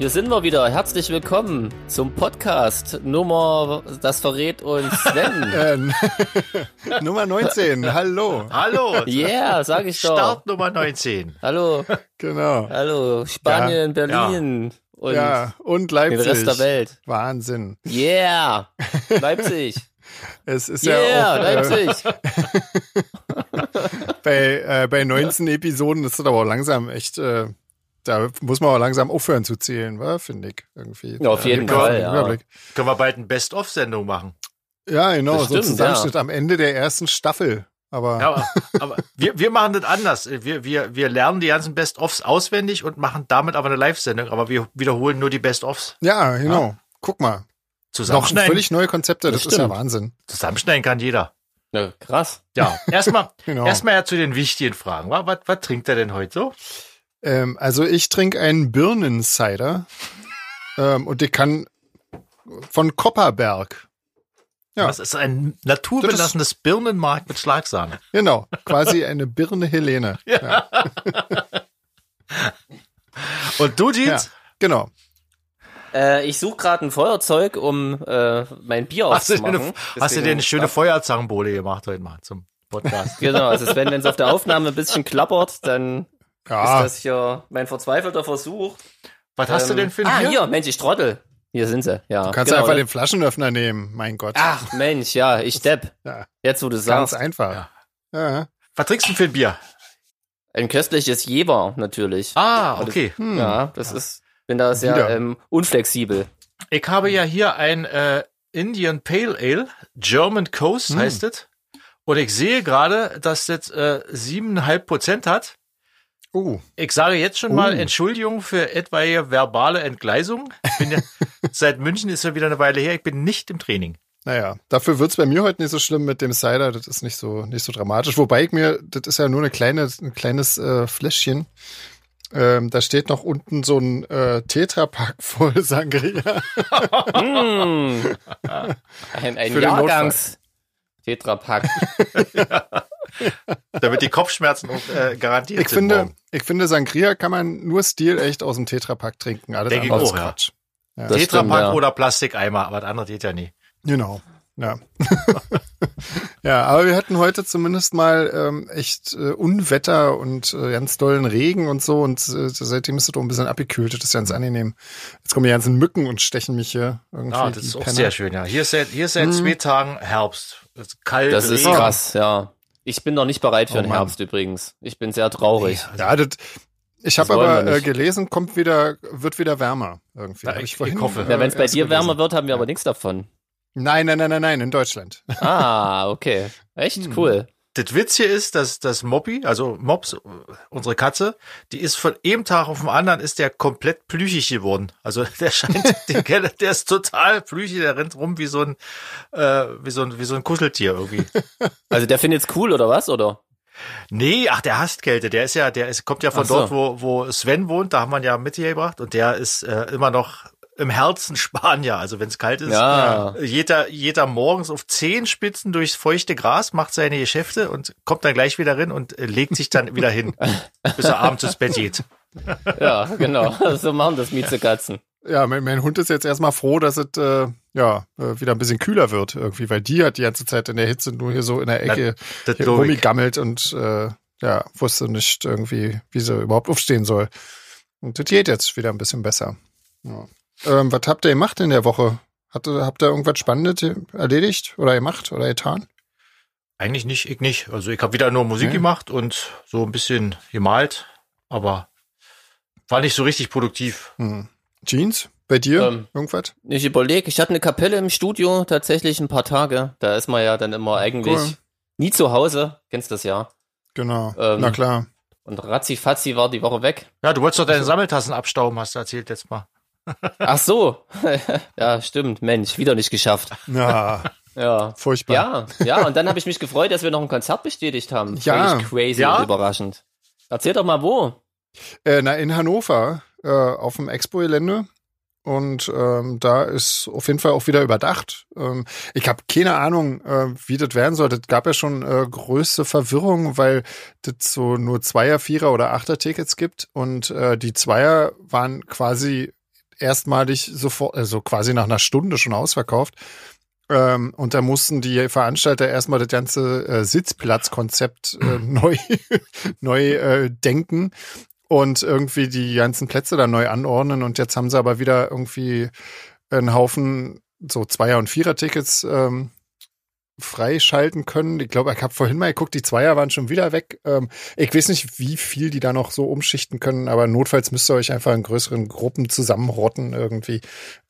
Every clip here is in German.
Hier sind wir wieder. Herzlich willkommen zum Podcast Nummer, das verrät uns Sven. Äh, Nummer 19, hallo. Hallo. yeah, sag ich doch. Start Nummer 19. Hallo, Genau. hallo, Spanien, Ja. Berlin und ja, und den Leipzig. Rest der Welt. Wahnsinn. Yeah, Leipzig. Es ist Yeah, ja auch, äh, Leipzig. bei, äh, bei 19 Episoden ist das aber auch langsam echt, äh, da muss man auch langsam aufhören zu zählen, wa? finde ich irgendwie. Ja, auf jeden Fall, ja. Können wir bald eine Best-of-Sendung machen? Ja, genau, Das so ein stimmt, Zusammenschnitt am Ende der ersten Staffel. Aber Ja, aber, aber wir, wir machen das anders. Wir, wir, wir lernen die ganzen Best-ofs auswendig und machen damit aber eine Live-Sendung, aber wir wiederholen nur die Best-ofs. ja, genau. Guck mal. Noch Zusammenschneiden, völlig neue Konzepte, das, Das ist ja. Wahnsinn. zusammenschneiden kann jeder. Ja, krass. Ja, erstmal Genau. erstmal ja zu den wichtigen Fragen. wa? Was, was trinkt er denn heute so? Ähm, also ich trinke einen Birnencider ähm, und ich kann von Kopperberg. Ja. Das ist ein naturbelassenes Birnenmark mit Schlagsahne. Genau, quasi eine Birne Helene. Ja, Und du, ja Jeans? genau. Äh, ich suche gerade ein Feuerzeug, um äh, mein Bier Hast du, aufzumachen. eine, hast du dir eine schöne Feuerzangenbowle gemacht heute mal zum Podcast? Genau, also Sven, wenn es auf der Aufnahme ein bisschen klappert, dann Ja, ist das hier mein verzweifelter Versuch. Was hast du Ähm, denn für ein Ah, Bier? hier, Mensch, ich trottel. Hier sind sie, ja. du kannst genau, einfach ne? den Flaschenöffner nehmen, mein Gott. Ach, Mensch, ja, ich depp. Ja, Jetzt, wo du ganz sagst. einfach. Ja. Was trinkst du denn für ein Bier? Ein köstliches Jever, natürlich. Ah, okay. Hm. Ja, das ist, bin da sehr ähm, unflexibel. Ich habe ja hier ein äh, Indian Pale Ale, German Coast Hm. heißt es. Und ich sehe gerade, dass das äh, 7,5 Prozent hat. Uh, Ich sage jetzt schon mal Oh. Entschuldigung für etwaige verbale Entgleisung. Ja, seit München ist ja wieder eine Weile her. Ich bin nicht im Training. naja, dafür wird's bei mir heute nicht so schlimm mit dem Cider. Das ist nicht so, nicht so dramatisch. Wobei ich mir, das ist ja nur eine kleine, ein kleines äh, Fläschchen. Ähm, da steht noch unten so ein äh, Tetrapack voll Sangria. Mm. Ein, ein Für den Notfall. Jahrgangs Tetrapack. Damit die Kopfschmerzen auch, äh, garantiert Ich sind. finde, morgen. ich finde, Sangria kann man nur stilecht aus dem Tetrapack trinken. Alles Denke ich andere ist auch, ja. Quatsch. Ja. Tetrapack ja. oder Plastikeimer, aber das andere geht ja nie. Genau. Ja. ja, aber wir hatten heute zumindest mal ähm, echt äh, Unwetter und äh, ganz dollen Regen und so und äh, seitdem ist es doch ein bisschen abgekühlt. Das ist ganz angenehm. Jetzt kommen die ganzen Mücken und stechen mich hier irgendwie. Ah, das die ist auch Penner. sehr schön, ja. Hier ist seit, hier ist seit Hm. zwei Tagen Herbst. Es ist kalt. Das ist Regen. krass, ja. Ich bin noch nicht bereit für Oh den Mann. Herbst übrigens. Ich bin sehr traurig. Ja, das, ich habe aber äh, gelesen, kommt wieder, wird wieder wärmer irgendwie. Ja, ich- vorhin, ich hoffe. Ja, wenn es bei dir gelesen. wärmer wird, haben wir aber nichts davon. Nein, nein, nein, nein, nein, in Deutschland. Ah, okay. Echt Hm. cool. Das Witz hier ist, dass das Moppy, also Mops, unsere Katze, die ist von einem Tag auf den anderen ist der komplett plüchig geworden. Also der scheint, der, der ist total plüchig, der rennt rum wie so ein, äh, wie so ein, wie so ein Kuscheltier irgendwie. Also der findet's cool oder was, oder? Nee, ach, der hasst Kälte. Der ist ja, der ist, kommt ja von so. dort, wo, wo Sven wohnt, da haben wir ihn ja mitgebracht und der ist äh, immer noch im Herzen Spanier. Also wenn es kalt ist, Ja. jeder, jeder morgens auf Zehenspitzen durchs feuchte Gras macht seine Geschäfte und kommt dann gleich wieder rein und äh, legt sich dann wieder hin, bis er abends ins Bett geht. Ja, genau. So machen das Miezekatzen. Ja, mein, mein Hund ist jetzt erstmal froh, dass es äh, ja äh, wieder ein bisschen kühler wird irgendwie, weil die hat die ganze Zeit in der Hitze nur hier so in der Ecke rumgegammelt und äh, ja, wusste nicht irgendwie, wie sie überhaupt aufstehen soll. Und das geht jetzt wieder ein bisschen besser. Ja. Ähm, was habt ihr gemacht in der Woche? Hat, habt ihr irgendwas Spannendes erledigt oder gemacht oder getan? Eigentlich nicht, ich nicht. Also ich habe wieder nur Musik Okay. gemacht und so ein bisschen gemalt, aber war nicht so richtig produktiv. Hm. Jeans? Bei dir? Ähm, irgendwas? Ich überlege, ich hatte eine Kapelle im Studio tatsächlich ein paar Tage. Da ist man ja dann immer eigentlich Cool. nie zu Hause. Kennst das ja. Genau. ähm, Na klar. Und ratzi-fatzi war die Woche weg. Ja, du wolltest doch deine Sammeltassen abstauben, hast du erzählt letztes Mal. Ach so. ja, stimmt. Mensch, wieder nicht geschafft. Ja, Ja. furchtbar. Ja, ja, und dann habe ich mich gefreut, dass wir noch ein Konzert bestätigt haben. Ja. Völlig crazy Ja? und überraschend. Erzähl doch mal wo. Äh, na, in Hannover, äh, auf dem Expo-Gelände. Und ähm, da ist auf jeden Fall auch wieder überdacht. Ähm, ich habe keine Ahnung, äh, wie das werden soll. Das gab ja schon äh, größte Verwirrung, weil das so nur Zweier, Vierer oder Achter-Tickets gibt. Und äh, die Zweier waren quasi erstmalig sofort, also quasi nach einer Stunde schon ausverkauft. Ähm, und da mussten die Veranstalter erstmal das ganze äh, Sitzplatzkonzept äh, neu, neu äh, denken und irgendwie die ganzen Plätze da neu anordnen. Und jetzt haben sie aber wieder irgendwie einen Haufen so Zweier- und Vierer-Tickets ähm, freischalten können. Ich glaube, ich habe vorhin mal geguckt, die Zweier waren schon wieder weg. Ähm, ich weiß nicht, wie viel die da noch so umschichten können, aber notfalls müsst ihr euch einfach in größeren Gruppen zusammenrotten irgendwie.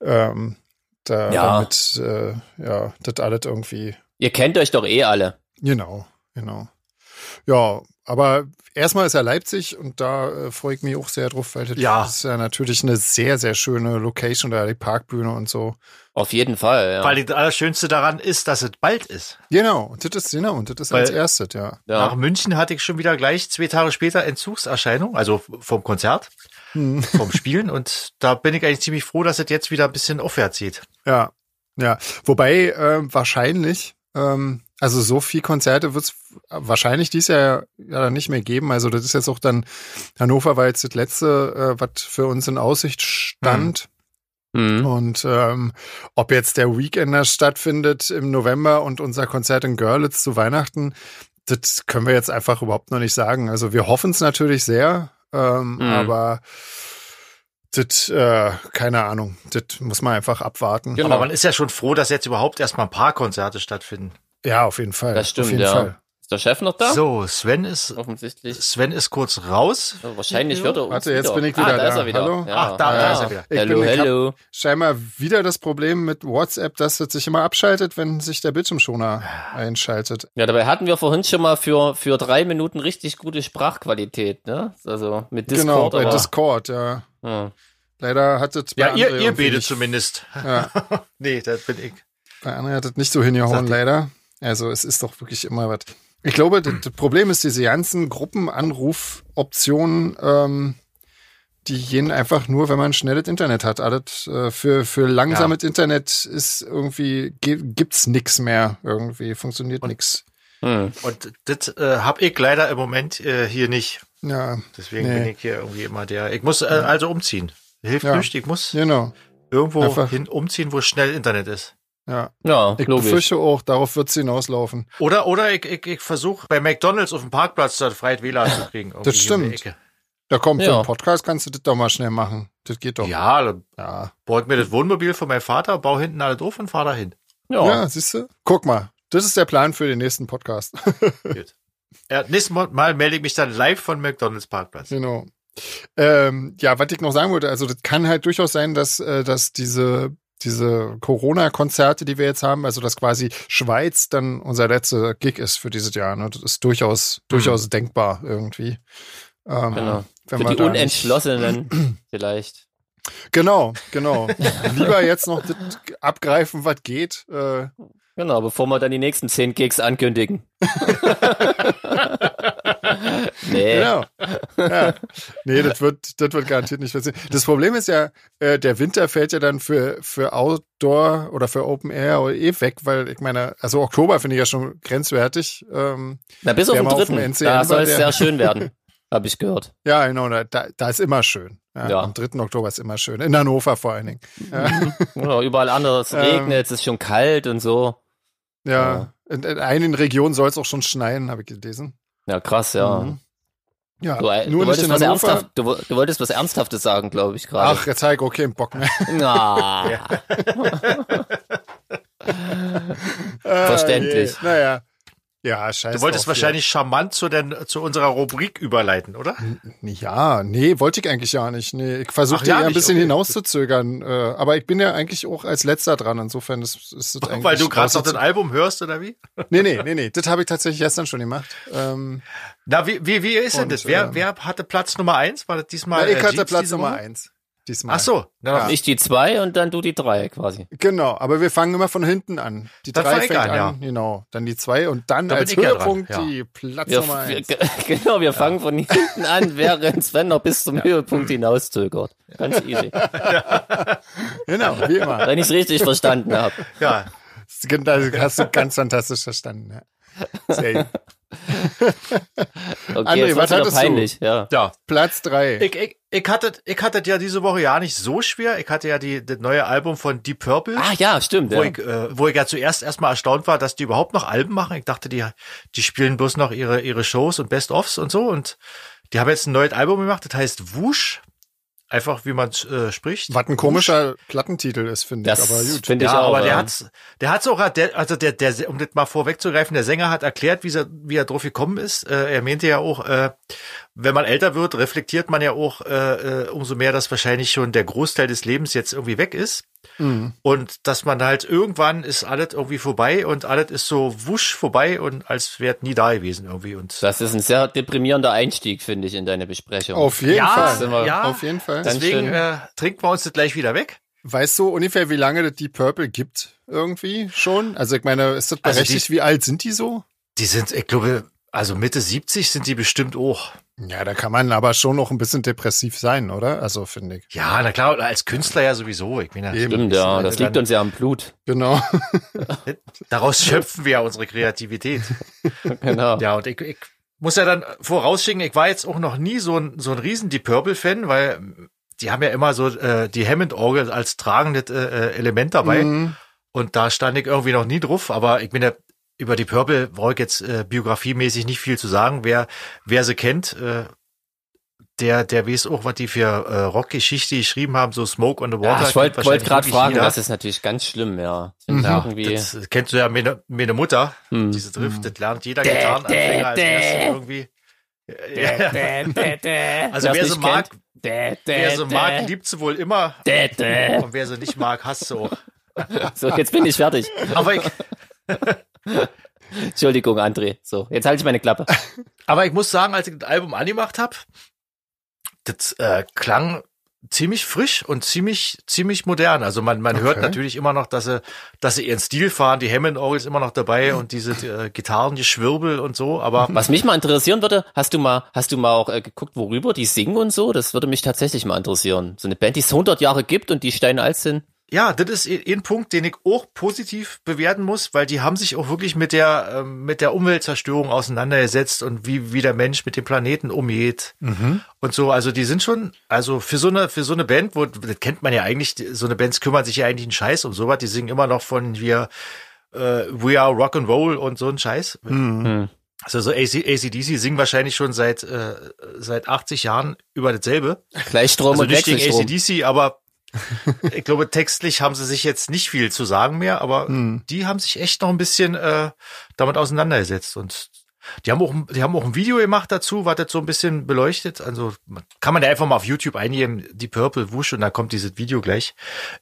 Ähm, da, Ja. damit, äh, ja, das alles irgendwie Ihr kennt euch doch eh alle. Genau, genau. Ja, aber erstmal ist ja Leipzig und da äh, freue ich mich auch sehr drauf, weil das Ja. ist ja natürlich eine sehr, sehr schöne Location, da die Parkbühne und so. Auf jeden Fall, ja. Weil das Allerschönste daran ist, dass es bald ist. Genau, und das ist, genau, und das ist Weil- als erstes, ja. Nach ja. München hatte ich schon wieder gleich zwei Tage später Entzugserscheinung, also vom Konzert, Hm. vom Spielen. Und da bin ich eigentlich ziemlich froh, dass es jetzt wieder ein bisschen aufwärts geht. Ja, ja. Wobei äh, wahrscheinlich, ähm, also so viel Konzerte wird es wahrscheinlich dies Jahr ja dann nicht mehr geben. Also das ist jetzt auch dann, Hannover war jetzt das letzte, äh, was für uns in Aussicht stand. Mhm. Und ähm, ob jetzt der Weekender stattfindet im November und unser Konzert in Görlitz zu Weihnachten, das können wir jetzt einfach überhaupt noch nicht sagen. Also wir hoffen es natürlich sehr, ähm, Mhm. aber das, äh, keine Ahnung, das muss man einfach abwarten. Genau. Aber man ist ja schon froh, dass jetzt überhaupt erstmal ein paar Konzerte stattfinden. Ja, auf jeden Fall. Das stimmt, auf jeden ja. Fall. Ist der Chef noch da? So, Sven ist, Offensichtlich. Sven ist kurz raus. Ja, wahrscheinlich hört er uns Warte, jetzt wieder. bin ich wieder ah, da. da. ist er wieder. Hallo? Ja. Ach, da- da ist er wieder. Ich Hallo, bin- ich hab- hallo. Scheinbar wieder das Problem mit WhatsApp, dass es sich immer abschaltet, wenn sich der Bildschirmschoner einschaltet. Ja, dabei hatten wir vorhin schon mal für, für drei Minuten richtig gute Sprachqualität, ne? Also mit genau, Discord, bei aber, Discord, ja. ja. Leider hat es bei Ja, ihr, ihr betet zumindest. Ja, nee, das bin ich. bei André hat es nicht so hingehauen, leider. Also es ist doch wirklich immer was. Ich glaube, das, das Problem ist diese ganzen Gruppenanrufoptionen, ähm, die gehen einfach nur, wenn man schnelles Internet hat. Alles äh, für, für langsames Internet ist irgendwie, ge- gibt's nix mehr irgendwie, funktioniert nix. Hm. Und das äh, hab ich leider im Moment äh, hier nicht. Ja, Deswegen Nee. bin ich hier irgendwie immer der. Ich muss äh, also umziehen. Hilft Ja. nicht. Ich muss genau. irgendwo Einfach- hin umziehen, wo schnell Internet ist. Ja. Ja, Ich logisch. befürchte auch, darauf wird's hinauslaufen. Oder oder ich, ich, ich versuche bei McDonalds auf dem Parkplatz da freies WLAN zu kriegen. Das stimmt. Da kommt für Ja. einen Podcast, kannst du das doch mal schnell machen. Das geht doch. Ja, dann Ja, baue ich mir das Wohnmobil von meinem Vater, baue hinten alles drauf und fahre dahin. Ja. ja siehst du? Guck mal. Das ist der Plan für den nächsten Podcast. Gut. Ja, nächstes Mal mal melde ich mich dann live von McDonalds Parkplatz. Genau. Ähm, ja, was ich noch sagen wollte, also das kann halt durchaus sein, dass, äh, dass diese, diese Corona-Konzerte, die wir jetzt haben, also dass quasi Schweiz dann unser letzter Gig ist für dieses Jahr. Ne? Das ist durchaus, durchaus denkbar irgendwie. Ähm, Genau. Für die Unentschlossenen vielleicht. Genau, genau. Lieber jetzt noch abgreifen, was geht. Äh, Genau, bevor wir dann die nächsten zehn Gigs ankündigen. nee. Genau. Ja. Nee, das wird, das wird garantiert nicht passieren. Das Problem ist ja, äh, der Winter fällt ja dann für, für Outdoor oder für Open Air oder eh weg, weil ich meine, also Oktober finde ich ja schon grenzwertig. Ähm, Na, bis auf den auf dritten. NCM Da soll es sehr schön werden. Habe ich gehört. ja, genau, da, da ist immer schön. Ja, Ja. Am 3. Oktober ist immer schön. In Hannover vor allen Dingen. Genau, überall anders Ähm. regnet, es ist schon kalt und so. Ja. In, in einigen Regionen soll es auch schon schneien, habe ich gelesen. Ja, krass, ja. Mhm. Ja, Du, äh, nur du, wolltest was ernsthaft, du, du wolltest was Ernsthaftes sagen, glaube ich, gerade. Ach, jetzt ich okay im Bock mehr. Na, Verständlich. Ah. Naja. Ja, scheiße. Du wolltest wahrscheinlich charmant zu, den, zu unserer Rubrik überleiten, oder? Ja, nee, wollte ich eigentlich ja nicht. Nee, ich versuchte ja, eher ein bisschen okay. hinauszuzögern. Äh, aber ich bin ja eigentlich auch als letzter dran. Insofern ist, ist das eigentlich. Weil du gerade noch das Album hörst, oder wie? Nee, nee, nee, nee. Das habe ich tatsächlich gestern schon gemacht. Ähm, Na, wie, wie, wie ist denn das? Wer, äh, wer hatte Platz Nummer eins? War das diesmal na, ich äh, hatte Platz Nummer eins. Diesmal. Ach so, Ja. Ich die zwei und dann du die drei quasi. Genau, aber wir fangen immer von hinten an. Die Dann drei fängt an, ja. genau. Dann die zwei und dann Da als Höhepunkt ja. die Platz Wir, Nummer wir, eins. genau, wir fangen von hinten an, während Sven noch bis zum Höhepunkt hinauszögert. Ganz easy. Genau, wie immer. Wenn ich es richtig verstanden habe. ja, Das hast du ganz fantastisch verstanden. Ja. Sehr gut. Okay, André, was hattest du? peinlich. Ja. ja. Platz drei. Ich, ich, ich hatte, ich hatte ja diese Woche ja nicht so schwer. Ich hatte ja die, das neue Album von Deep Purple. Ah ja, stimmt. Wo, Ja. ich, äh, wo ich ja zuerst erstmal erstaunt war, dass die überhaupt noch Alben machen. Ich dachte, die, die spielen bloß noch ihre, ihre Shows und Best-ofs und so. Und die haben jetzt ein neues Album gemacht, das heißt Wusch. Einfach wie man äh, spricht. Was ein komischer Plattentitel ist, finde ich, Das aber gut. finde ich ja, auch. aber der ja. hat's, der hat's auch, der, also der, der, um das mal vorwegzugreifen, der Sänger hat erklärt, wie er, wie er drauf gekommen ist. Äh, er meinte ja auch, äh, wenn man älter wird, reflektiert man ja auch äh, äh, umso mehr, dass wahrscheinlich schon der Großteil des Lebens jetzt irgendwie weg ist. Mhm. Und dass man halt irgendwann ist alles irgendwie vorbei und alles ist so wusch vorbei und als wäre nie da gewesen irgendwie. Und Das ist ein sehr deprimierender Einstieg, finde ich, in deine Besprechung. Auf jeden ja, sind wir- Fall. ja, Auf jeden Fall. Deswegen äh, trinken wir uns das gleich wieder weg. Weißt du ungefähr, wie lange das Deep Purple gibt irgendwie schon? Also ich meine, ist das Also berechtigt? wie alt sind die so? Die sind, ich glaube, also Mitte 70 sind die bestimmt auch. Ja, da kann man aber schon noch ein bisschen depressiv sein, oder? Also finde ich. Ja, na klar, als Künstler ja sowieso. Ich meine, Eben. Stimmt, ja. Das liegt uns ja am Blut. Genau. Daraus schöpfen wir ja unsere Kreativität. Genau. Ja, und ich, ich muss ja dann vorausschicken, ich war jetzt auch noch nie so ein, so ein riesen Deep Purple-Fan, weil die haben ja immer so äh, die Hammond-Orgel als tragendes äh, äh, Element dabei. Mhm. Und da stand ich irgendwie noch nie drauf, aber ich bin ja über die Purple brauche ich jetzt äh, biografiemäßig nicht viel zu sagen. Wer, wer sie kennt, äh, der, der weiß auch, was die für äh, Rockgeschichte geschrieben haben, so Smoke on the Water. Ja, ich wollte wollt gerade fragen, jeder. das ist natürlich ganz schlimm, ja. Mhm. irgendwie. Das kennst du ja meine, meine Mutter, Hm. diese Drift, das lernt jeder Dä, Gitarrenanfänger als dä, erstes dä. irgendwie. Also wer sie mag, wer sie mag, liebt sie wohl immer. dä, dä. Und wer sie nicht mag, hasst sie auch. So, jetzt bin ich fertig. Aber ich, Entschuldigung, André. So, jetzt halte ich meine Klappe. aber ich muss sagen, als ich das Album angemacht habe, das äh, klang ziemlich frisch und ziemlich ziemlich modern. Also man man hört Okay. natürlich immer noch, dass sie dass sie ihren Stil fahren. Die Hammond Orgel ist immer noch dabei und diese äh, Gitarrengeschwirbel und so. Aber Was mich mal interessieren würde, hast du mal, hast du mal auch äh, geguckt, worüber die singen und so? Das würde mich tatsächlich mal interessieren. So eine Band, die es 100 Jahre gibt und die Steine alt sind. Ja, das ist ein Punkt, den ich auch positiv bewerten muss, weil die haben sich auch wirklich mit der ähm, mit der Umweltzerstörung auseinandergesetzt und wie wie der Mensch mit dem Planeten umgeht und so. Also die sind schon, also für so eine für so eine Band, wo das kennt man ja eigentlich, so eine Bands kümmern sich ja eigentlich einen Scheiß um sowas. Die singen immer noch von wir äh, We Are Rock and Roll und so ein Scheiß. Mhm. Also so AC, ACDC singen wahrscheinlich schon seit äh, seit 80 Jahren über dasselbe. Gleichstrom Also und nicht gegen. ACDC, aber ich glaube, textlich haben sie sich jetzt nicht viel zu sagen mehr, aber Hm. die haben sich echt noch ein bisschen äh, damit auseinandergesetzt und die haben auch, die haben auch ein Video gemacht dazu, was das so ein bisschen beleuchtet. Also kann man ja einfach mal auf YouTube eingeben, die Purple Wusch und da kommt dieses Video gleich.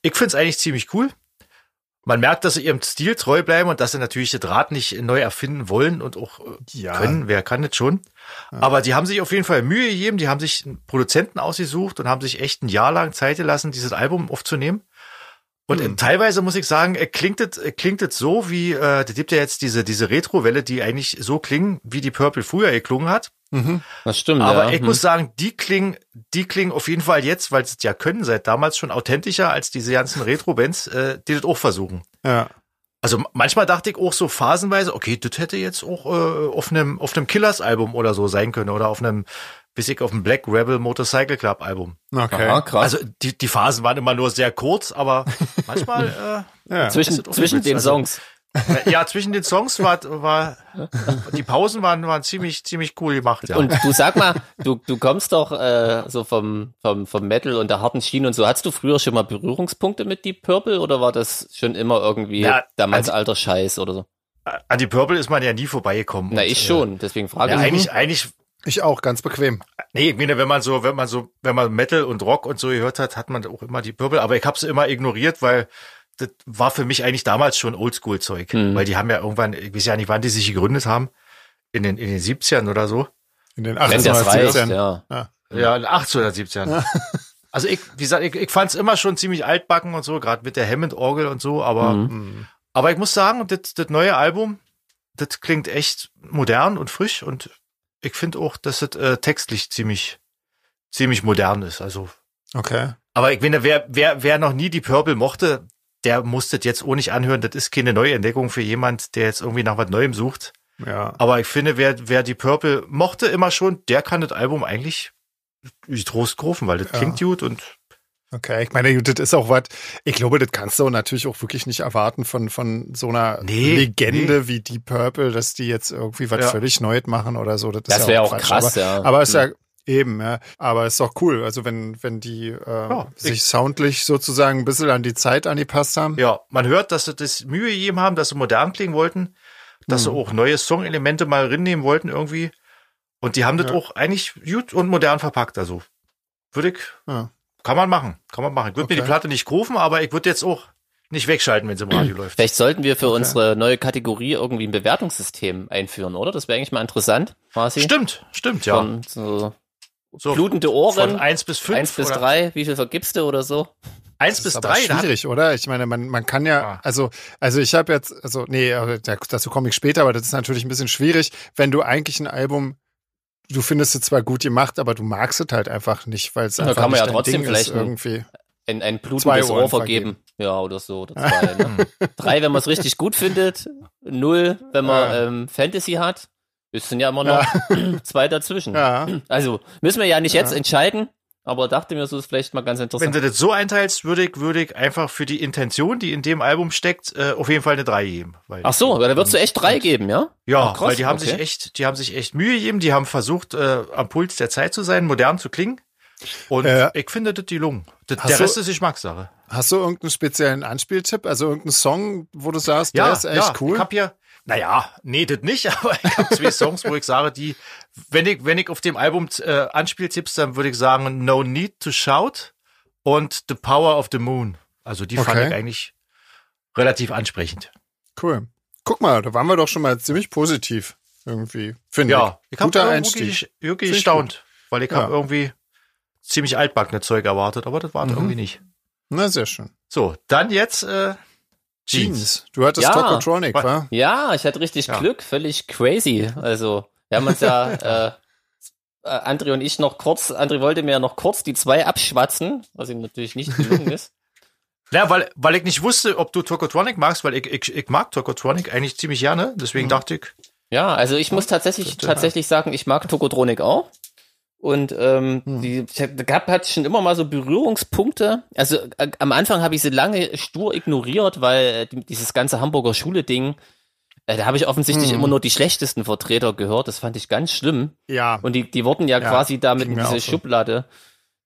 Ich find's eigentlich ziemlich cool. Man merkt, dass sie ihrem Stil treu bleiben und dass sie natürlich das Rad nicht neu erfinden wollen und auch äh, Ja. können. Wer kann das schon? Aber die haben sich auf jeden Fall Mühe gegeben. Die haben sich einen Produzenten ausgesucht und haben sich echt ein Jahr lang Zeit gelassen, dieses Album aufzunehmen. Und äh, teilweise muss ich sagen, klingt es klingt es so wie, äh, da gibt ja jetzt diese diese Retro-Welle, die eigentlich so klingen, wie die Purple früher geklungen hat. Das stimmt, Aber ja. ich Hm. muss sagen, die klingen, die klingen auf jeden Fall jetzt, weil sie es ja können seit damals schon authentischer als diese ganzen Retro-Bands, äh, die das auch versuchen. Ja. Also manchmal dachte ich auch so phasenweise, okay, das hätte jetzt auch äh, auf einem auf einem Killers-Album oder so sein können oder auf einem, bis ich auf dem Black Rebel Motorcycle Club Album. Okay. Aha, krass. Also die, die Phasen waren immer nur sehr kurz, aber manchmal ja. zwischen zwischen den also- Songs. äh, ja zwischen den Songs war war die Pausen waren waren ziemlich ziemlich cool gemacht. Ja. Und du sag mal, du, du kommst doch äh, so vom, vom, vom Metal und der harten Schiene und so. Hattest du früher schon mal Berührungspunkte mit Deep Purple oder war das schon immer irgendwie Ja, damals also- alter Scheiß oder so? An die Purple ist man ja nie vorbeigekommen. Na, Und, ich äh, schon, deswegen frage Ja, ich. eigentlich eigentlich Ich auch, ganz bequem. Nee, ich meine, wenn man so, wenn man so, wenn man Metal und Rock und so gehört hat, hat man auch immer die Purple, aber ich habe sie immer ignoriert, weil das war für mich eigentlich damals schon Oldschool-Zeug. Mhm. Weil die haben ja irgendwann, ich weiß ja nicht, wann die sich gegründet haben, in den, in den 70ern oder so. In den Wenn das reicht, 1870ern. ja. Ja, in den 1870ern. Also ich, wie gesagt, ich, ich fand es immer schon ziemlich altbacken und so, gerade mit der Hammond-Orgel und so, aber, Mhm. aber ich muss sagen, das, das neue Album, das klingt echt modern und frisch und ich finde auch, dass es äh, textlich ziemlich, ziemlich modern ist. Also, Okay. aber ich finde, wer, wer, wer noch nie die Purple mochte, der muss das jetzt auch nicht anhören. Das ist keine Neuentdeckung für jemand, der jetzt irgendwie nach was Neuem sucht. Ja. Aber ich finde, wer, wer die Purple mochte immer schon, der kann das Album eigentlich wie Trost kaufen, weil das Ja. klingt gut und Okay, ich meine, das ist auch was, ich glaube, das kannst du natürlich auch wirklich nicht erwarten von, von so einer Nee, Legende wie Deep Purple, dass die jetzt irgendwie was Ja. völlig Neues machen oder so. Das, Das ist wäre ja auch Quatsch. krass, aber, ja. Aber ist ja eben, ja. Aber ist doch cool. Also wenn, wenn die äh, ich- sich soundlich sozusagen ein bisschen an die Zeit angepasst haben. Ja, man hört, dass sie das Mühe gegeben haben, dass sie modern klingen wollten, dass Hm. sie auch neue Songelemente mal reinnehmen wollten irgendwie. Und die haben das Ja. auch eigentlich gut und modern verpackt. Also würde ich, Ja. Kann man machen, kann man machen. Ich würde mir Okay. die Platte nicht kaufen, aber ich würde jetzt auch nicht wegschalten, wenn sie im Radio läuft. Vielleicht sollten wir für Okay. unsere neue Kategorie irgendwie ein Bewertungssystem einführen, oder? Das wäre eigentlich mal interessant, quasi. Stimmt, stimmt, ja. Von so So blutende von Ohren, eins bis fünf eins bis oder drei, wie viel vergibst du oder so? eins Das bis ist aber drei. schwierig, oder? Ich meine, man, man kann ja, Ah. also, also ich habe jetzt, also, nee, äh, da- dazu komme ich später, aber das ist natürlich ein bisschen schwierig, wenn du eigentlich ein Album, du findest es zwar gut gemacht, aber du magst es halt einfach nicht, weil es Da einfach kann man nicht ja trotzdem Ding vielleicht irgendwie. Ein, ein blutendes Ohr vergeben. Ja, oder so. Oder zwei, ne? drei, wenn man es richtig gut findet. Null, wenn man Ja. ähm, Fantasy hat. Es sind ja immer noch zwei dazwischen. Ja, Also müssen wir ja nicht jetzt Ja. entscheiden, aber dachte mir, so ist vielleicht mal ganz Wenn interessant. du das so einteilst, würde ich, würde ich einfach für die Intention, die in dem Album steckt, äh, auf jeden Fall eine 3 geben. Weil Ach so, da würdest du echt drei geben, ja? Ja, Ach, weil die haben okay. sich echt, die haben sich echt Mühe gegeben, die haben versucht, äh, am Puls der Zeit zu sein, modern zu klingen. Und Äh, ich finde das die Lungen. Das, der du- Rest ist Geschmackssache. hast du irgendeinen speziellen Anspieltipp, also irgendeinen Song, wo du sagst, Ja, der ist echt ja, cool? Ich hab hier, naja, nee, das nicht, aber ich habe zwei Songs, wo ich sage, die, wenn ich, wenn ich auf dem Album äh, Anspieltipps, dann würde ich sagen, No Need to Shout und The Power of the Moon. Also die fand Okay. ich eigentlich relativ ansprechend. Cool. Guck mal, da waren wir doch schon mal ziemlich positiv irgendwie, finde Ja, ich. ich habe wirklich, wirklich gestaunt, weil ich Ja. habe irgendwie ziemlich altbackene Zeug erwartet, aber das war Mhm. irgendwie nicht. Na, sehr schön. So, dann jetzt äh, Jeans. Jeans. Du hattest Ja. Tokotronic, wa? Ja, ich hatte richtig Ja. Glück, völlig crazy. Also, wir haben uns ja, äh, äh, André und ich noch kurz, André wollte mir ja noch kurz die zwei abschwatzen, was ihm natürlich nicht gelungen ist. Ja, weil, weil ich nicht wusste, ob du Tokotronic magst, weil ich, ich, ich mag Tokotronic eigentlich ziemlich gerne. Deswegen Mhm. dachte ich, Ja, also ich muss tatsächlich, tatsächlich sagen, ich mag Tokotronik auch. Und ähm, Hm. die gab hat schon immer mal so Berührungspunkte. Also äh, am Anfang habe ich sie lange stur ignoriert, weil äh, die- dieses ganze Hamburger Schule-Ding, äh, da habe ich offensichtlich Hm. immer nur die schlechtesten Vertreter gehört. Das fand ich ganz schlimm. Ja. Und die, die wurden ja, Ja, quasi damit in diese so. Schublade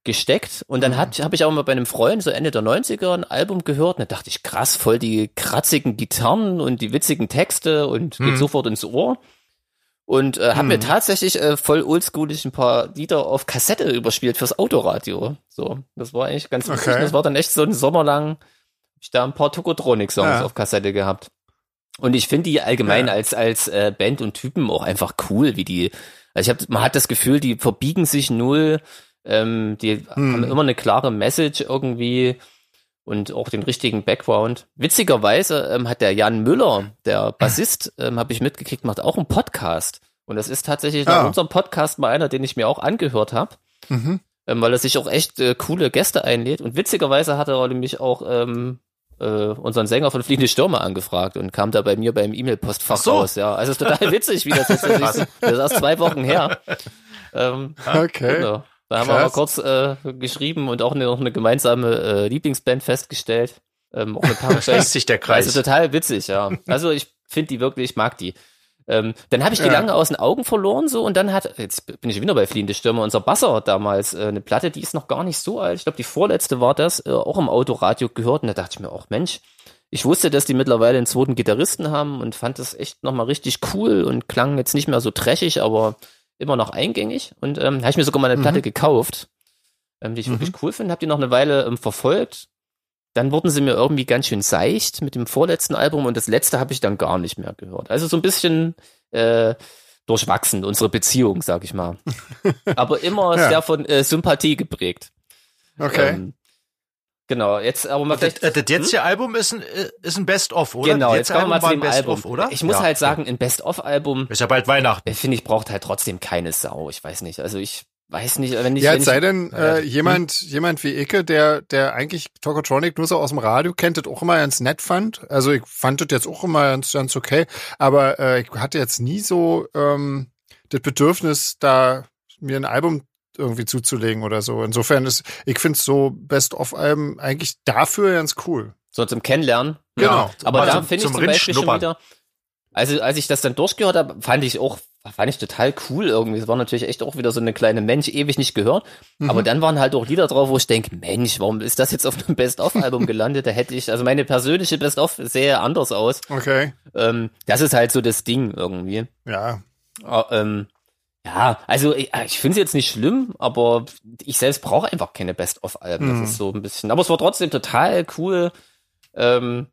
gesteckt. Und dann hat habe ich auch mal bei einem Freund so Ende der 90er ein Album gehört. Und da dachte ich, krass, voll die kratzigen Gitarren und die witzigen Texte und geht Mhm. sofort ins Ohr. Und äh, habe mir Mhm. tatsächlich äh, voll oldschoolig ein paar Lieder auf Kassette überspielt fürs Autoradio. So, das war eigentlich ganz. Okay. Das war dann echt so ein Sommer lang, hab ich da ein paar Tokotronic-Songs Ja. auf Kassette gehabt. Und ich finde die allgemein Ja. als als äh, Band und Typen auch einfach cool, wie die. Also ich habe, man hat das Gefühl, die verbiegen sich null. Ähm, die Hm. haben immer eine klare Message irgendwie und auch den richtigen Background. Witzigerweise ähm, hat der Jan Müller, der Bassist, ähm, habe ich mitgekriegt, macht auch einen Podcast. Und das ist tatsächlich nach Ah. unserem Podcast mal einer, den ich mir auch angehört habe, Mhm. ähm, weil er sich auch echt äh, coole Gäste einlädt. Und witzigerweise hat er nämlich auch ähm, äh, unseren Sänger von Fliegende Stürme angefragt und kam da bei mir beim E-Mail-Postfach Ach so. raus. Ja, also ist total witzig, wie das jetzt ist. Das ist erst zwei Wochen her. Ähm, Okay. Genau. Da haben wir Krass. mal kurz äh, geschrieben und auch eine, noch eine gemeinsame äh, Lieblingsband festgestellt. Ähm, auch eine Punkband. schließt sich der Kreis. Also total witzig, ja. Also ich finde die wirklich, ich mag die. Ähm, dann habe ich die Ja. lange aus den Augen verloren so und dann hat, jetzt bin ich wieder bei Fliehende Stürme, unser Basser hat damals äh, eine Platte, die ist noch gar nicht so alt, ich glaube die vorletzte war das, äh, auch im Autoradio gehört und da dachte ich mir auch, Mensch, ich wusste, dass die mittlerweile einen zweiten Gitarristen haben und fand das echt nochmal richtig cool und klang jetzt nicht mehr so trashig, aber immer noch eingängig und ähm, habe ich mir sogar mal eine Mhm. Platte gekauft, ähm, die ich Mhm. wirklich cool finde, habe die noch eine Weile ähm, verfolgt. Dann wurden sie mir irgendwie ganz schön seicht mit dem vorletzten Album und das letzte habe ich dann gar nicht mehr gehört. Also so ein bisschen äh, durchwachsen, unsere Beziehung, sag ich mal. Aber immer Ja. sehr von äh, Sympathie geprägt. Okay. Ähm, genau, jetzt aber mal Das, vielleicht. äh, das jetzige Album ist ein, äh, ist ein Best-of, oder? Genau, Das jetzt kommen wir mal zu dem ein Album. Best-of, oder? Ich muss Ja. halt sagen, ein Best-of-Album, Ist ja bald Weihnachten. äh, finde ich, braucht halt trotzdem keine Sau. Ich weiß nicht. Also ich weiß nicht, wenn ich. Ja, wenn es sei ich, denn, Ja. äh, jemand, jemand wie Icke, der, der eigentlich Tokotronic nur so aus dem Radio kennt, das auch immer ganz nett fand. Also ich fand das jetzt auch immer ganz, ganz okay, aber äh, ich hatte jetzt nie so ähm, das Bedürfnis, da mir ein Album irgendwie zuzulegen oder so. Insofern ist, ich finde so Best-of-Alben eigentlich dafür ganz cool. so zum Kennenlernen. Genau. Aber Mal da finde ich zum Beispiel schon wieder, also als ich das dann durchgehört habe, fand ich auch, fand ich total cool irgendwie. Es war natürlich echt auch wieder so eine kleine Mensch, ewig nicht gehört. Mhm. Aber dann waren halt auch Lieder drauf, wo ich denke, Mensch, warum ist das jetzt auf einem Best-of-Album gelandet? Da hätte ich, also meine persönliche Best-of sähe anders aus. Okay. Ähm, das ist halt so das Ding irgendwie. Ja. Ah, ähm, ja, also ich, ich finde es jetzt nicht schlimm, aber ich selbst brauche einfach keine Best-of-Alben. Mhm. Das ist so ein bisschen. Aber es war trotzdem total cool, ähm,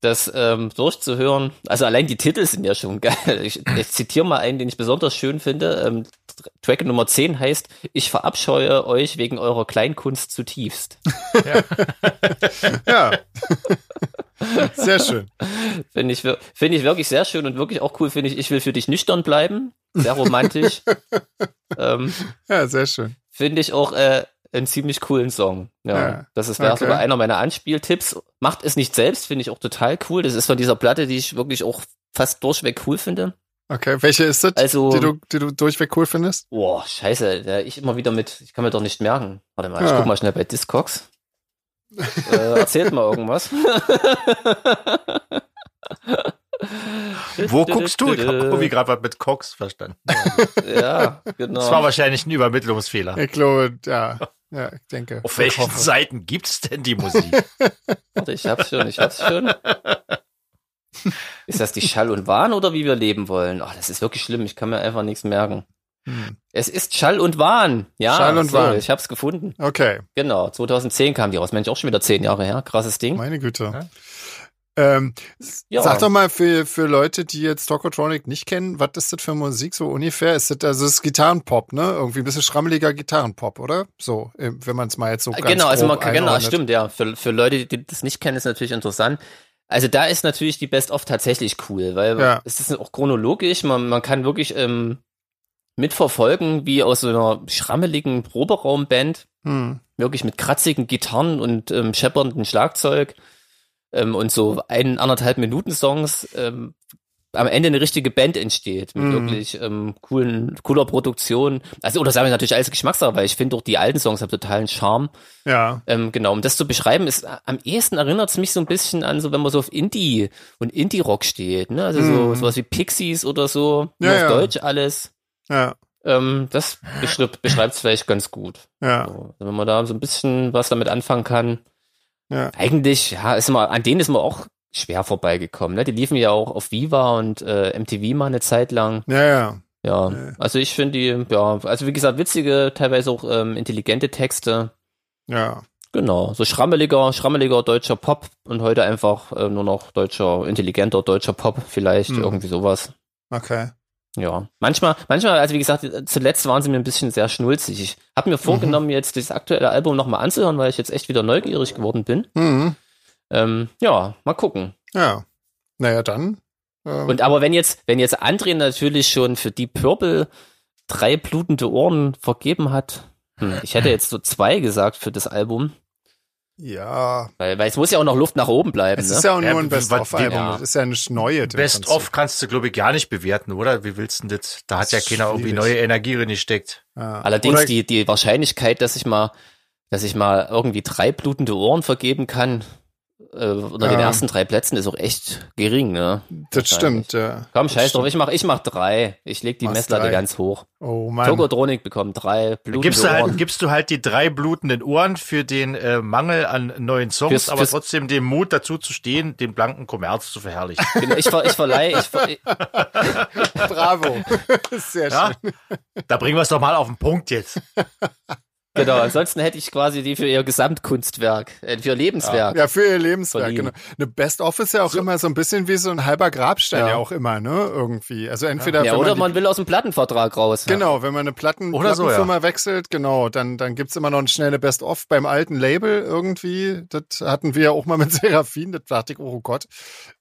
das ähm, durchzuhören. Also allein die Titel sind ja schon geil. Ich, ich zitiere mal einen, den ich besonders schön finde. Ähm, Track Nummer 10 heißt, ich verabscheue euch wegen eurer Kleinkunst zutiefst. Ja. Sehr schön. Finde ich, finde ich wirklich sehr schön und wirklich auch cool, finde ich, ich will für dich nüchtern bleiben. Sehr romantisch. ähm, Ja, sehr schön. finde ich auch äh, einen ziemlich coolen Song. Ja, Ja, das ist okay. sogar einer meiner Anspieltipps. Macht es nicht selbst, finde ich auch total cool. Das ist von dieser Platte, die ich wirklich auch fast durchweg cool finde. Okay. Welche ist das, Also- die, du, die du durchweg cool findest? Boah, scheiße, ich immer wieder mit, ich kann mir doch nicht merken. Warte mal, ich Ja. guck mal schnell bei Discogs. Äh, erzählt mal irgendwas. Wo guckst du? Ich habe irgendwie gerade was mit Cox verstanden. Ja, genau. Das war wahrscheinlich ein Übermittlungsfehler. Ich glaube, ja. Ja, ich denke. Auf welchen hoffe. Seiten gibt's denn die Musik? Warte, ich hab's schon, ich hab's schon. Ist das die Schall und Wahn oder wie wir leben wollen? Ach, das ist wirklich schlimm. Ich kann mir einfach nichts merken. Hm. Es ist Schall und Wahn. Ja, Schall und so, Wahn. Ich hab's gefunden. Okay, Genau, 2010 kam die raus. Mensch, auch schon wieder zehn Jahre her. Krasses Ding. meine Güte. Ja. Ähm, Ja. Sag doch mal für, für Leute, die jetzt Tokotronic nicht kennen, was ist das für Musik so ungefähr? Ist das, also das ist Gitarrenpop, ne? Irgendwie ein bisschen schrammeliger Gitarrenpop, oder? So, äh, wenn man es mal jetzt so ganz genau, also man kann, genau, stimmt, ja. Für, für Leute, die das nicht kennen, ist natürlich interessant. Also da ist natürlich die Best of tatsächlich cool, weil Ja. es ist auch chronologisch. Man, man kann wirklich ähm, mitverfolgen, wie aus so einer schrammeligen Proberaumband Hm. wirklich mit kratzigen Gitarren und ähm, scheppernden Schlagzeug ähm, und so ein, anderthalb Minuten Songs ähm, am Ende eine richtige Band entsteht mit Mhm. wirklich ähm, coolen, cooler Produktion. Also, oder sagen wir natürlich alles Geschmackssache, weil ich finde auch die alten Songs haben totalen Charme. Ja, Ähm, genau, um das zu beschreiben, ist äh, am ehesten erinnert es mich so ein bisschen an, so wenn man so auf Indie und Indie-Rock steht, ne? Also so Mhm. sowas wie Pixies oder so, Ja, auf ja. Deutsch alles. Ja, Ähm, das beschreibt es vielleicht ganz gut. ja, So, wenn man da so ein bisschen was damit anfangen kann. ja. Eigentlich, ja, ist mal, an denen ist man auch schwer vorbeigekommen. Ne? Die liefen ja auch auf Viva und äh, MTV mal eine Zeit lang. Ja, ja. Ja, Ja. also ich finde die, ja, also wie gesagt, witzige, teilweise auch ähm, intelligente Texte. Ja. Genau, so schrammeliger, schrammeliger deutscher Pop und heute einfach äh, nur noch deutscher, intelligenter deutscher Pop, vielleicht Hm. irgendwie sowas. Okay. Ja, manchmal, manchmal, also wie gesagt, zuletzt waren sie mir ein bisschen sehr schnulzig. Ich habe mir vorgenommen, jetzt das aktuelle Album nochmal anzuhören, weil ich jetzt echt wieder neugierig geworden bin. Mhm. Ähm, ja, mal gucken. Ja. Naja, dann. Ähm, Und aber wenn jetzt, wenn jetzt André natürlich schon für die Purple drei blutende Ohren vergeben hat, hm, ich hätte jetzt so zwei gesagt für das Album, ja. weil, weil es muss ja auch noch Luft nach oben bleiben. Es ne? ist ja auch Ja, nur ein Best-of-Album. ja. Das ist ja nicht neue. im Best Prinzip. of kannst du, glaube ich, gar nicht bewerten, oder? Wie willst du denn das? Da hat ja ist keiner irgendwie neue Energie reingesteckt. Ja. Allerdings Oder- die, die Wahrscheinlichkeit, dass ich mal, dass ich mal irgendwie drei blutende Ohren vergeben kann, äh, unter den Ja. ersten drei Plätzen ist auch echt gering, ne? Das stimmt, ja. Komm, Das scheiß drauf, ich mach, ich mach drei. Ich leg die Machst Messlatte drei. ganz hoch. Oh Mann. Togodronik bekommt drei blutende Gibst du, Ohren. halt, gibst du halt die drei blutenden Ohren für den äh, Mangel an neuen Songs, Fürs- aber fürs- trotzdem den Mut dazu zu stehen, den blanken Kommerz zu verherrlichen. Genau, ich, ver, ich verleihe, ich, ver, ich, Bravo. Sehr Ja? schön. Da bringen wir es doch mal auf den Punkt jetzt. Genau, ansonsten hätte ich quasi die für ihr Gesamtkunstwerk, äh, für ihr Lebenswerk. Ja, für ihr Lebenswerk, genau. Eine Best-of ist ja auch immer so ein bisschen wie so ein halber Grabstein ja, Ja. auch immer, ne? Irgendwie. Also entweder Ja, oder man, die, man will aus dem Plattenvertrag raus. Genau, wenn man eine Platten, Oder so, Plattenfirma wechselt, genau, dann, dann gibt's immer noch eine schnelle Best-of beim alten Label irgendwie. Das hatten wir ja auch mal mit Seraphin, das dachte ich, oh Gott.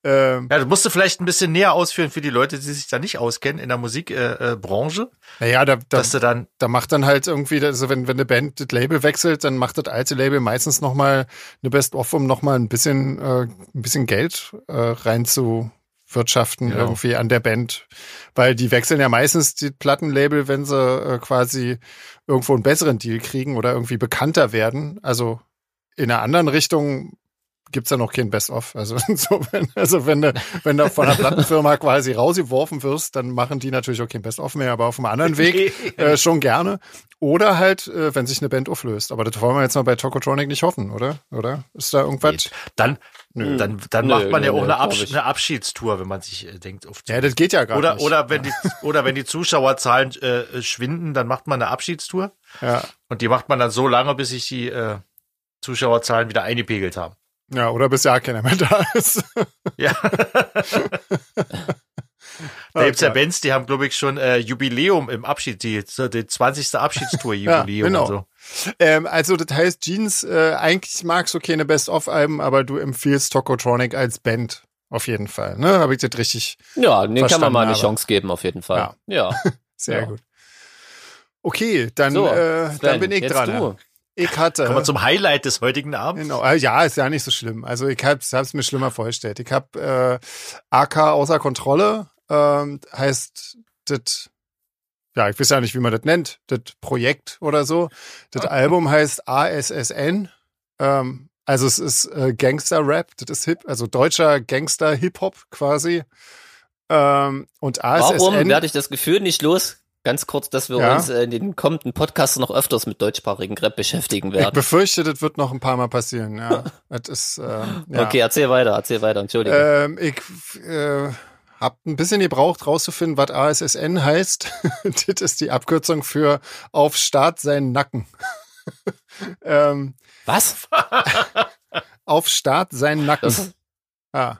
Ähm, Ja, du musst du vielleicht ein bisschen näher ausführen für die Leute, die sich da nicht auskennen in der Musikbranche, äh, Branche, naja, da, da, dass du dann da macht dann halt irgendwie, also wenn, wenn eine Band das Label wechselt, dann macht das alte Label meistens nochmal eine Best-of, um nochmal ein bisschen, äh, ein bisschen Geld äh, rein zu wirtschaften Genau. irgendwie an der Band. Weil die wechseln ja meistens die Plattenlabel, wenn sie äh, quasi irgendwo einen besseren Deal kriegen oder irgendwie bekannter werden. Also in einer anderen Richtung gibt's ja noch kein Best-of. Also, insofern, also wenn du, wenn du von der Plattenfirma quasi rausgeworfen wirst, dann machen die natürlich auch kein Best-of mehr, aber auf einem anderen Weg äh, schon gerne. Oder halt, äh, wenn sich eine Band auflöst. Aber das wollen wir jetzt mal bei Tokotronic nicht hoffen, oder? Oder? Ist da irgendwas? dann Nö. dann dann Nö, macht man ja nö, auch nö, eine, ich. eine Abschiedstour, wenn man sich äh, denkt, auf Ja, das geht ja gar oder nicht. oder wenn die oder wenn die Zuschauerzahlen äh, schwinden, dann macht man eine Abschiedstour ja. und die macht man dann so lange, bis sich die äh, Zuschauerzahlen wieder eingepegelt haben. Ja, oder bis ja keiner mehr da ist. Ja. Da gibt's ja Okay. Bands, die haben, glaube ich, schon äh, Jubiläum im Abschied, die, so die 20. Abschiedstour-Jubiläum Ja, genau. so. Ähm, also das heißt, Jeans, äh, eigentlich magst du keine Best-of-Alben, aber du empfiehlst Tokotronic als Band. Auf jeden Fall, ne? Habe ich das richtig? Ja, den kann man mal eine habe. Chance geben, auf jeden Fall. Ja. Sehr Ja. gut. Okay, dann, So, äh, dann Sven, bin ich jetzt dran. du. Ich hatte. Kommen wir zum Highlight des heutigen Abends. Genau, äh, ja, ist ja nicht so schlimm. Also ich hab's, hab's mir schlimmer vorgestellt. Ich hab äh, AK außer Kontrolle, ähm, heißt das, ja, ich weiß ja nicht, wie man das nennt, das Projekt oder so. Das Album heißt ASSN. Ähm, also es ist äh, Gangster-Rap, das ist Hip, also deutscher Gangster-Hip-Hop quasi. Ähm, und ASSN. Warum werde ich das Gefühl nicht los? Ganz kurz, dass wir Ja. uns äh, in den kommenden Podcasts noch öfters mit deutschsprachigen Rap beschäftigen ich werden. befürchte, das wird noch ein paar Mal passieren, ja. das ist, ähm, ja. Okay, erzähl weiter, erzähl weiter, Entschuldigung. Ähm, ich äh, hab ein bisschen gebraucht, rauszufinden, was ASSN heißt. das ist die Abkürzung für auf Start seinen Nacken. ähm, Was? auf Start seinen Nacken. Das, ah,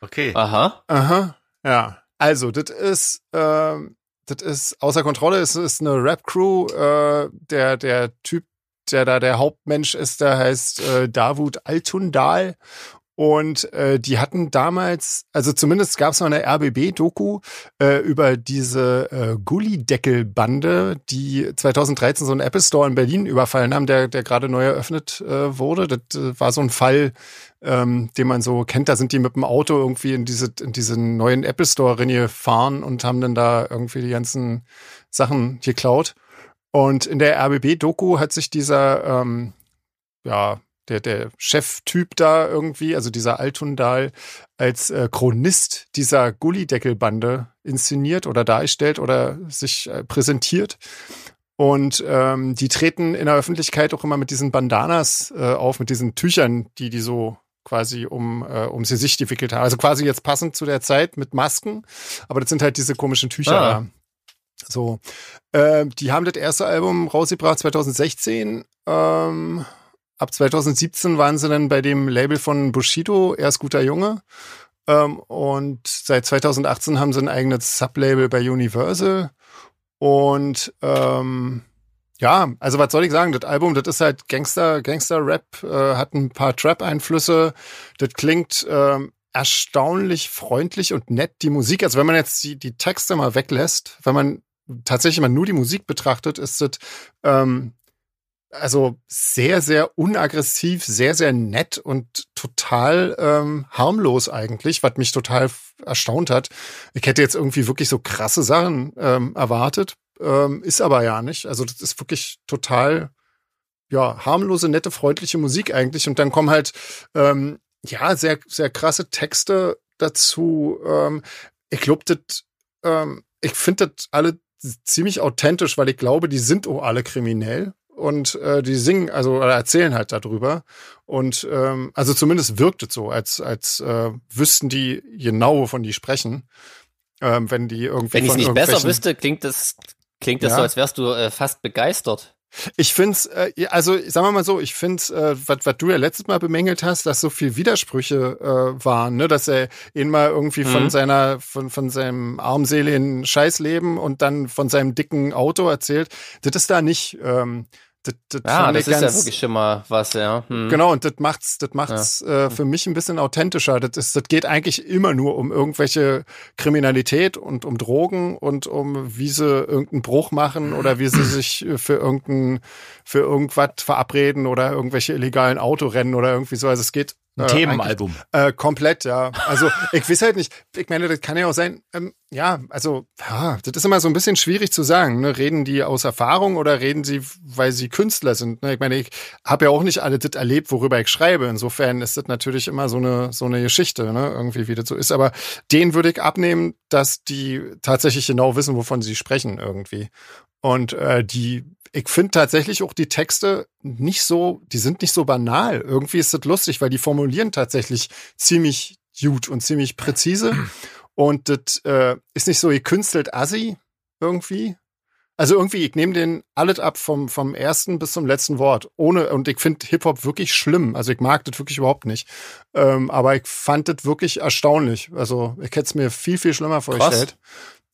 Okay. aha. aha, ja. Also, das ist, ähm, das ist außer Kontrolle. Es ist eine Rap-Crew. Äh, der, der Typ, der da der Hauptmensch ist, der heißt äh, Davut Altundal. Und äh, die hatten damals, also zumindest gab es mal eine RBB-Doku äh, über diese äh, Gullideckel-Bande, die 2013 so einen Apple Store in Berlin überfallen haben, der, der gerade neu eröffnet äh, wurde. Das äh, war so ein Fall, ähm, den man so kennt. Da sind die mit dem Auto irgendwie in diese in diesen neuen Apple Store reingefahren und haben dann da irgendwie die ganzen Sachen geklaut. Und in der RBB-Doku hat sich dieser ähm, ja der, der Cheftyp da irgendwie, also dieser Altundal, als äh, Chronist dieser Gullideckelbande inszeniert oder dargestellt oder sich äh, präsentiert. Und ähm, die treten in der Öffentlichkeit auch immer mit diesen Bandanas äh, auf, mit diesen Tüchern, die die so quasi um äh, ums Gesicht gewickelt haben. Also quasi jetzt passend zu der Zeit mit Masken, aber das sind halt diese komischen Tücher. Ah. So, ähm, die haben das erste Album rausgebracht 2016. Ähm, ab 2017 waren sie dann bei dem Label von Bushido, erst guter Junge. Ähm, und seit 2018 haben sie ein eigenes Sublabel bei Universal. Und ähm, ja, also was soll ich sagen? Das Album, das ist halt Gangster, Gangster-Rap, äh, hat ein paar Trap-Einflüsse. Das klingt ähm, erstaunlich freundlich und nett, die Musik. Also wenn man jetzt die, die Texte mal weglässt, wenn man tatsächlich mal nur die Musik betrachtet, ist das ähm, also sehr, sehr unaggressiv, sehr, sehr nett und total ähm, harmlos eigentlich, was mich total erstaunt hat. Ich hätte jetzt irgendwie wirklich so krasse Sachen ähm, erwartet, ähm, ist aber ja nicht. Also das ist wirklich total, ja, harmlose, nette, freundliche Musik eigentlich. Und dann kommen halt, ähm, ja, sehr, sehr krasse Texte dazu. Ähm, ich glaube, das, ähm, ich finde das alle ziemlich authentisch, weil ich glaube, die sind auch alle kriminell und äh, die singen, also oder erzählen halt darüber. Und ähm, also zumindest wirkt es so, als als äh, wüssten die genau, wovon die sprechen. Ähm, wenn die irgendwie Wenn ich es von nicht besser wüsste, klingt das, klingt das Ja. so, als wärst du äh, fast begeistert. Ich find's, äh, also sagen wir mal so, ich find's, äh, was was du ja letztes Mal bemängelt hast, dass so viel Widersprüche äh, waren, ne, dass er ihn mal irgendwie von Mhm. seiner, von von seinem armseligen Scheißleben und dann von seinem dicken Auto erzählt. Das ist da nicht. Ähm, das, das Ja, das ist ja wirklich schon mal was, ja. Hm. Genau, und das macht's, das macht's äh, für mich ein bisschen authentischer. Das, ist, das geht eigentlich immer nur um irgendwelche Kriminalität und um Drogen und um wie sie irgendeinen Bruch machen oder wie sie sich äh, für irgendein, für irgendwas verabreden oder irgendwelche illegalen Autorennen oder irgendwie so. Also es geht Ein äh, Themenalbum. äh, komplett, ja. Also ich weiß halt nicht. Ich meine, das kann ja auch sein. Ähm, ja, also ja, das ist immer so ein bisschen schwierig zu sagen. Ne? Reden die aus Erfahrung oder reden sie, weil sie Künstler sind? Ne? Ich meine, ich habe ja auch nicht alle das erlebt, worüber ich schreibe. Insofern ist das natürlich immer so eine so eine Geschichte, ne? Irgendwie wie das so ist. Aber den würde ich abnehmen, dass die tatsächlich genau wissen, wovon sie sprechen irgendwie. Und äh, die, ich finde tatsächlich auch die Texte nicht so, die sind nicht so banal. Irgendwie ist das lustig, weil die formulieren tatsächlich ziemlich gut und ziemlich präzise. Und das äh, ist nicht so gekünstelt assi irgendwie. Also irgendwie, ich nehme den alles ab vom, vom ersten bis zum letzten Wort. Ohne, und ich finde Hip-Hop wirklich schlimm. Also ich mag das wirklich überhaupt nicht. Ähm, aber ich fand das wirklich erstaunlich. Also ich hätte es mir viel, viel schlimmer vorgestellt.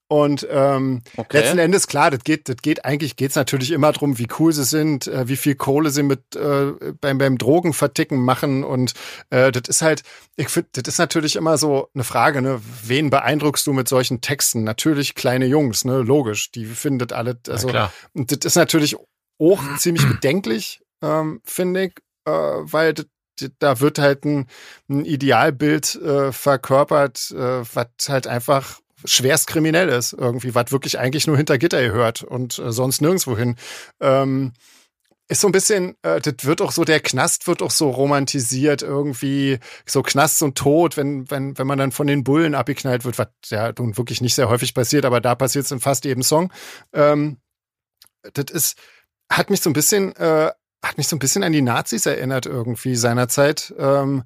Und ähm, Okay. letzten Endes, klar, das geht, das geht eigentlich, geht's natürlich immer drum, wie cool sie sind, äh, wie viel Kohle sie mit äh, beim, beim Drogenverticken machen. Und äh, das ist halt, ich finde, das ist natürlich immer so eine Frage, ne? Wen beeindruckst du mit solchen Texten? Natürlich kleine Jungs, ne? Logisch, die findet alle, also und das ist natürlich auch ziemlich bedenklich, ähm, finde ich, äh, weil das, da wird halt ein, ein Idealbild äh, verkörpert, äh, was halt einfach schwerst kriminell ist, irgendwie, was wirklich eigentlich nur hinter Gitter gehört und äh, sonst nirgendwo hin. Ähm, ist so ein bisschen, äh, das wird auch so, der Knast wird auch so romantisiert, irgendwie, so Knast und Tod, wenn, wenn, wenn man dann von den Bullen abgeknallt wird, was ja nun wirklich nicht sehr häufig passiert, aber da passiert es in fast jedem Song. Ähm, das ist, hat mich so ein bisschen, äh, hat mich so ein bisschen an die Nazis erinnert irgendwie seinerzeit. Ähm,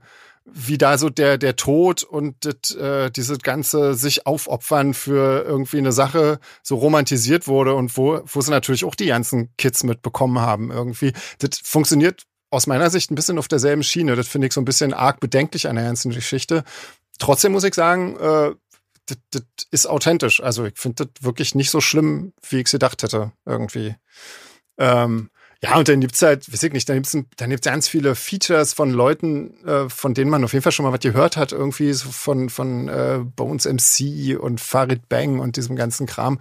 wie da so der der Tod und das, äh, diese ganze sich aufopfern für irgendwie eine Sache so romantisiert wurde und wo wo sie natürlich auch die ganzen Kids mitbekommen haben irgendwie. Das funktioniert aus meiner Sicht ein bisschen auf derselben Schiene. Das finde ich so ein bisschen arg bedenklich an der ganzen Geschichte. Trotzdem muss ich sagen, äh, das, das ist authentisch. Also ich finde das wirklich nicht so schlimm, wie ich es gedacht hätte irgendwie. Ähm, ja, und dann gibt's halt, weiß ich nicht, dann gibt's, dann gibt's ganz viele Features von Leuten, äh, von denen man auf jeden Fall schon mal was gehört hat, irgendwie so von, von äh, Bones MC und Farid Bang und diesem ganzen Kram.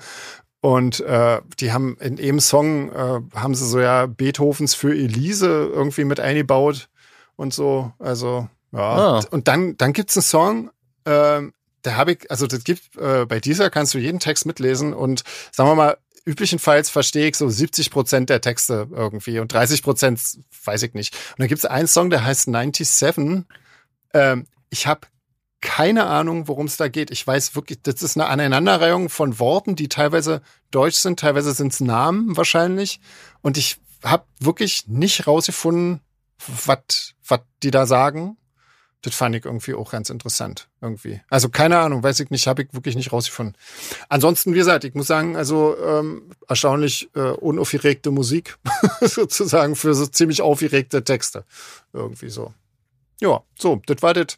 Und äh, die haben in einem Song, äh, haben sie so ja Beethovens für Elise irgendwie mit eingebaut und so. Also, ja. Ah. Und dann, dann gibt's einen Song, ähm, da habe ich, also das gibt, äh, bei dieser kannst du jeden Text mitlesen und sagen wir mal, üblichenfalls verstehe ich so 70 Prozent der Texte irgendwie und 30 Prozent weiß ich nicht. Und dann gibt es einen Song, der heißt 97. Ähm, ich habe keine Ahnung, worum es da geht. Ich weiß wirklich, das ist eine Aneinanderreihung von Worten, die teilweise deutsch sind, teilweise sind es Namen wahrscheinlich. Und ich habe wirklich nicht rausgefunden, was was die da sagen. Das fand ich irgendwie auch ganz interessant. Irgendwie. Also keine Ahnung, weiß ich nicht, habe ich wirklich nicht rausgefunden. Ansonsten, wie gesagt, ich muss sagen, also ähm, erstaunlich äh, unaufgeregte Musik, sozusagen für so ziemlich aufgeregte Texte. Irgendwie so. Ja, so, das war das.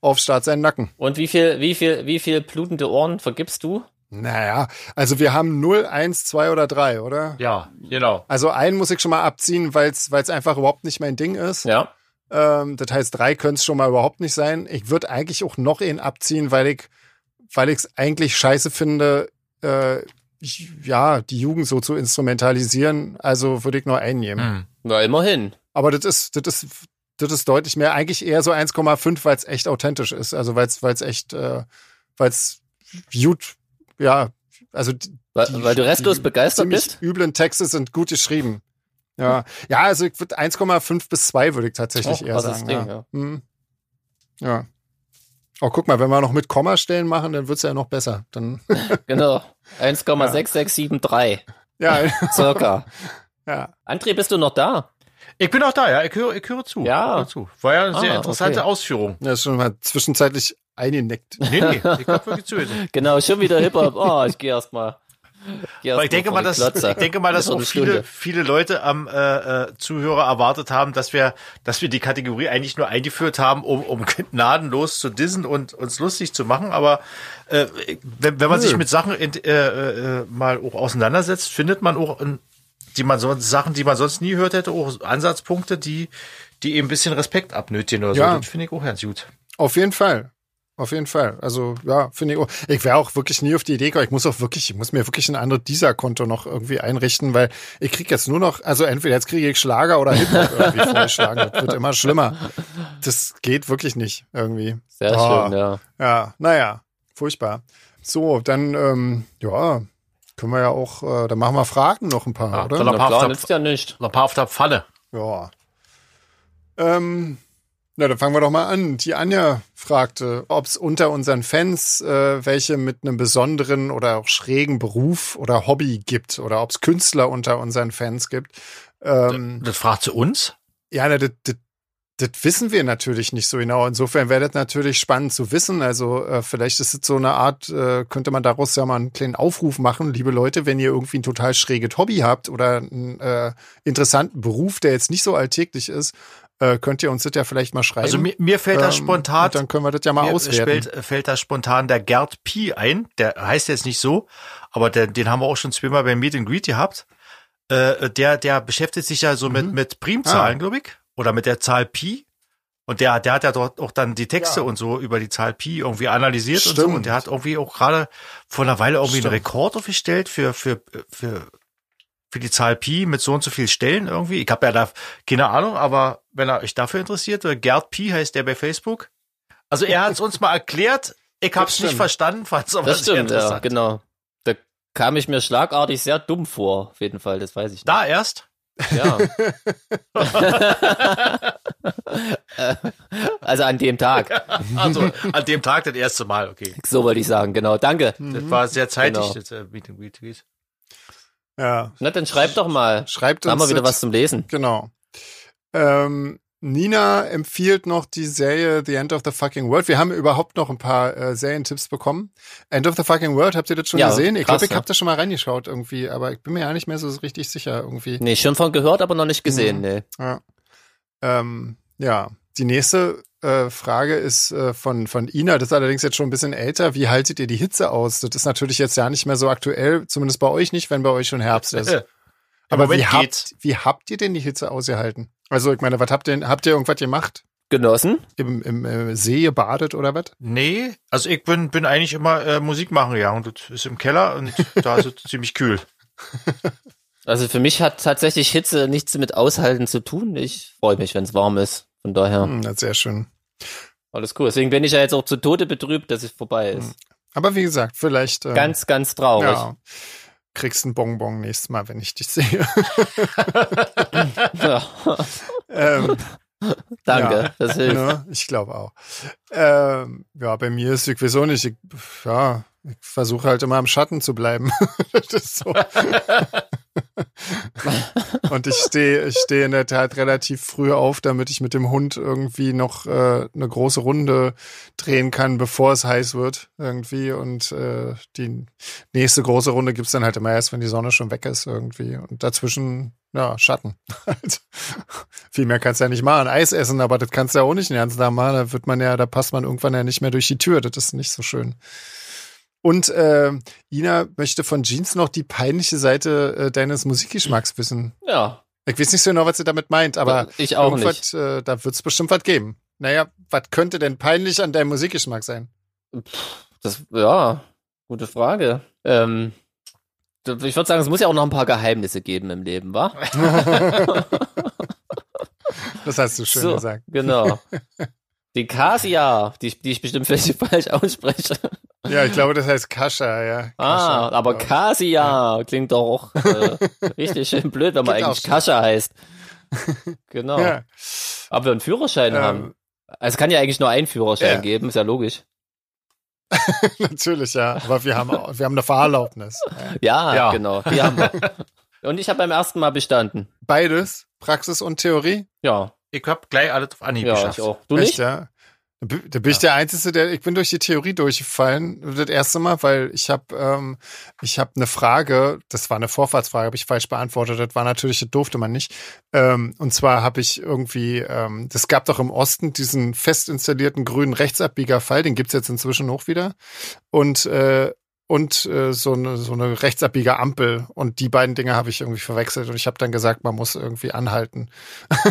Auf Start sein Nacken. Und wie viel, wie viel, wie viel blutende Ohren vergibst du? Naja, also wir haben 0, 1, 2 oder 3, oder? Ja, genau. Also einen muss ich schon mal abziehen, weil es einfach überhaupt nicht mein Ding ist. Ja. Ähm, das heißt, drei können es schon mal überhaupt nicht sein. Ich würde eigentlich auch noch einen abziehen, weil ich, weil ich es eigentlich scheiße finde, äh, ich- ja, die Jugend so zu instrumentalisieren. Also würde ich nur einen nehmen. Hm. Na, immerhin. Aber das ist, das ist, das ist deutlich mehr. Eigentlich eher so 1,5, weil es echt authentisch ist. Also weil es, weil es echt, äh, weil es gut, ja, also die, Weil, weil du restlos die begeistert bist? üblen Texte sind gut geschrieben. Ja, ja, also ich würde 1,5 bis 2 würde ich tatsächlich Oh, eher sagen. Ding, ja. ja. Hm. ja. Oh, guck mal, wenn wir noch mit Kommastellen machen, dann wird's ja noch besser. Dann, Genau. 1,6673 ja, circa. ja. André, bist du noch da? Ich bin auch da, ja. Ich höre, ich höre zu. Ja. Ich höre zu. War ja eine sehr Ah, interessante okay. Ausführung. Das ist schon mal zwischenzeitlich eingeneckt. Nee, nee, ich hab wirklich zugehört. Genau, schon wieder Hip-Hop. Oh, ich gehe erst Aber ich denke mal, dass, ich denke mal, dass auch viele, viele Leute am äh, äh, Zuhörer erwartet haben, dass wir, dass wir die Kategorie eigentlich nur eingeführt haben, um, um gnadenlos zu dissen und uns lustig zu machen. Aber äh, wenn, wenn man Nö. sich mit Sachen in, äh, äh, mal auch auseinandersetzt, findet man auch in, die man sonst Sachen, die man sonst nie gehört hätte, auch Ansatzpunkte, die die eben ein bisschen Respekt abnötigen oder Ja. so. Das finde ich auch ganz gut. Auf jeden Fall. Auf jeden Fall. Also, ja, finde ich auch. Ich wäre auch wirklich nie auf die Idee gekommen. Ich muss auch wirklich, ich muss mir wirklich ein anderes Dieser-Konto noch irgendwie einrichten, weil ich krieg jetzt nur noch, also entweder jetzt kriege ich Schlager oder Hip-Hop irgendwie vorgeschlagen. Das wird immer schlimmer. Das geht wirklich nicht irgendwie. Sehr Oh. schön, ja. Ja, naja, furchtbar. So, dann, ähm, ja, können wir ja auch, äh, dann machen wir Fragen noch ein paar, Ja, oder? der- nützt ja nicht. Ein paar auf der Pfanne. Ja. Ähm, na, dann fangen wir doch mal an. Die Anja fragte, ob es unter unseren Fans äh, welche mit einem besonderen oder auch schrägen Beruf oder Hobby gibt oder ob es Künstler unter unseren Fans gibt. Ähm, Das fragt sie uns. ja, na, das, das, das wissen wir natürlich nicht so genau. Insofern wäre das natürlich spannend zu wissen. Also äh, vielleicht ist es so eine Art, äh, könnte man daraus ja mal einen kleinen Aufruf machen, liebe Leute, wenn ihr irgendwie ein total schräges Hobby habt oder einen äh, interessanten Beruf, der jetzt nicht so alltäglich ist, äh, könnt ihr uns das ja vielleicht mal schreiben. Also mir, mir fällt das Ähm, spontan. und dann können wir das ja mal Mir auswerten. fällt, fällt da spontan der Gerd Pi ein. Der heißt jetzt nicht so, aber der, den haben wir auch schon zweimal beim Meet and Greet gehabt. Äh, der, der beschäftigt sich ja so mit, mit Primzahlen, Ah. glaube ich. Oder mit der Zahl Pi. Und der, der hat ja dort auch dann die Texte Ja. und so über die Zahl Pi irgendwie analysiert und so. Stimmt. Und der hat irgendwie auch gerade vor einer Weile irgendwie Stimmt. einen Rekord aufgestellt für, für, für, für die Zahl Pi mit so und so viel Stellen irgendwie. Ich habe ja da keine Ahnung, aber wenn er euch dafür interessiert, äh, Gerd Pi heißt der bei Facebook. Also er hat es uns mal erklärt. Ich habe es nicht verstanden, fand es aber Das stimmt, ja, genau. Da kam ich mir schlagartig sehr dumm vor, auf jeden Fall, das weiß ich nicht. Da erst. Ja. Also an dem Tag. Also an dem Tag das erste Mal, okay. So wollte ich sagen, genau. Danke. Das war sehr zeitig, Genau. das äh, Meet and Greet gewesen. Ja, Na, dann schreib doch mal. schreibt Da haben uns wir wieder was zum Lesen. Genau. Ähm, Nina empfiehlt noch die Serie The End of the Fucking World. Wir haben überhaupt noch ein paar äh, Serientipps bekommen. End of the Fucking World, habt ihr das schon Ja, gesehen? Ich glaube, ich ja. habe da schon mal reingeschaut irgendwie, aber ich bin mir ja nicht mehr so richtig sicher irgendwie. Nee, schon von gehört, aber noch nicht gesehen, Mhm. nee. Ja. Ähm, ja, die nächste äh, Frage ist äh, von, von Ina, das ist allerdings jetzt schon ein bisschen älter. Wie haltet ihr die Hitze aus? Das ist natürlich jetzt ja nicht mehr so aktuell, zumindest bei euch nicht, wenn bei euch schon Herbst ist. Äh, Aber Moment wie habt, geht's. wie habt ihr denn die Hitze ausgehalten? Also ich meine, was habt ihr, habt ihr irgendwas gemacht? Genossen? Im, im äh, See gebadet oder was? Nee, also ich bin, bin eigentlich immer äh, Musik machen, ja. Und das ist im Keller und da ist es ziemlich kühl. Also für mich hat tatsächlich Hitze nichts mit Aushalten zu tun. Ich freue mich, wenn es warm ist. Von daher, Hm, ist sehr schön. alles cool. Deswegen bin ich ja jetzt auch zu Tode betrübt, dass es vorbei ist. Aber wie gesagt, vielleicht ähm, Ganz, ganz traurig. ja, kriegst ein Bonbon nächstes Mal, wenn ich dich sehe. Ja. ähm, Danke, Ja. das hilft. Ne? Ich glaube auch. Ähm, ja, bei mir ist, weiß auch nicht, ich, ja, ich versuche halt immer im Schatten zu bleiben. das ist so. Und ich stehe ich stehe in der Tat relativ früh auf, damit ich mit dem Hund irgendwie noch äh, eine große Runde drehen kann, bevor es heiß wird irgendwie. Und äh, die nächste große Runde gibt's dann halt immer erst, wenn die Sonne schon weg ist irgendwie. Und dazwischen, ja, Schatten. Also, viel mehr kannst du ja nicht machen. Eis essen, aber das kannst du ja auch nicht den ganzen Tag machen. Da wird man ja, da passt man irgendwann ja nicht mehr durch die Tür. Das ist nicht so schön. Und äh, Ina möchte von Jeans noch die peinliche Seite äh, deines Musikgeschmacks wissen. Ja, Ich weiß nicht so genau, was sie damit meint, aber ich auch irgendwas, Äh, da wird es bestimmt was geben. Naja, was könnte denn peinlich an deinem Musikgeschmack sein? Das, ja, gute Frage. Ähm, ich würde sagen, es muss ja auch noch ein paar Geheimnisse geben im Leben, wa? Das hast du schön so, gesagt. Genau. Die Kasia, die, ich- die ich bestimmt völlig falsch ausspreche. Ja, ich glaube, das heißt Kascha, ja. Ah, Kascha, aber glaub ich. Kasia klingt doch auch äh, richtig schön blöd, wenn man Geht eigentlich. Kascha heißt. Genau. Ja. Aber wir einen Führerschein Ähm, haben. Also es kann ja eigentlich nur einen Führerschein Ja. geben, ist ja logisch. Natürlich, ja. Aber wir haben, auch- wir haben eine Fahrerlaubnis. Ja. Ja, Ja. genau. Die haben wir. Und ich habe beim ersten Mal bestanden. Beides, Praxis und Theorie. Ja, Ich hab gleich alles auf Anhieb ja, geschafft. ich auch. Du Echt, nicht? ja. Da bin ich der Einzige, der ich bin durch die Theorie durchgefallen. Das erste Mal, weil ich habe ähm, ich habe eine Frage, das war eine Vorfahrtsfrage, habe ich falsch beantwortet. Das war natürlich, das durfte man nicht. Ähm, und zwar habe ich irgendwie, ähm, das gab doch im Osten diesen fest installierten grünen Rechtsabbiegerfall, den gibt's jetzt inzwischen auch wieder. Und äh, und äh, so eine so eine rechtsabbieger Ampel. Und die beiden Dinge habe ich irgendwie verwechselt. Und ich habe dann gesagt, man muss irgendwie anhalten.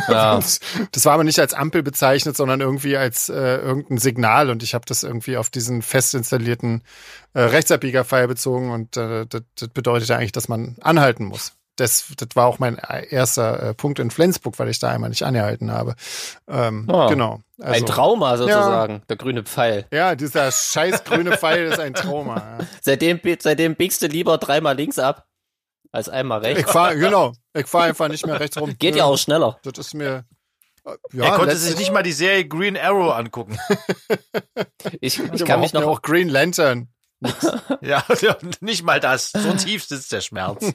Ja. das war aber nicht als Ampel bezeichnet, sondern irgendwie als äh, irgendein Signal. Und ich habe das irgendwie auf diesen fest installierten äh, Rechtsabbiegerpfeil bezogen. Und äh, das, das bedeutet eigentlich, dass man anhalten muss das, das war auch mein erster äh, Punkt in Flensburg, weil ich da einmal nicht angehalten habe. Ähm, oh, genau. Also, ein Trauma sozusagen, ja, der grüne Pfeil. Ja, dieser scheiß grüne Pfeil ist ein Trauma. Ja. Seitdem, seitdem biegst du lieber dreimal links ab als einmal rechts. Ich fahr, genau, ich fahre einfach nicht mehr rechts rum. Geht ja auch schneller. Das ist mir. Ja, er konnte sich nicht mal die Serie Green Arrow angucken. ich, ich kann mich noch auch Green Lantern. ja, nicht mal das. So tief sitzt der Schmerz.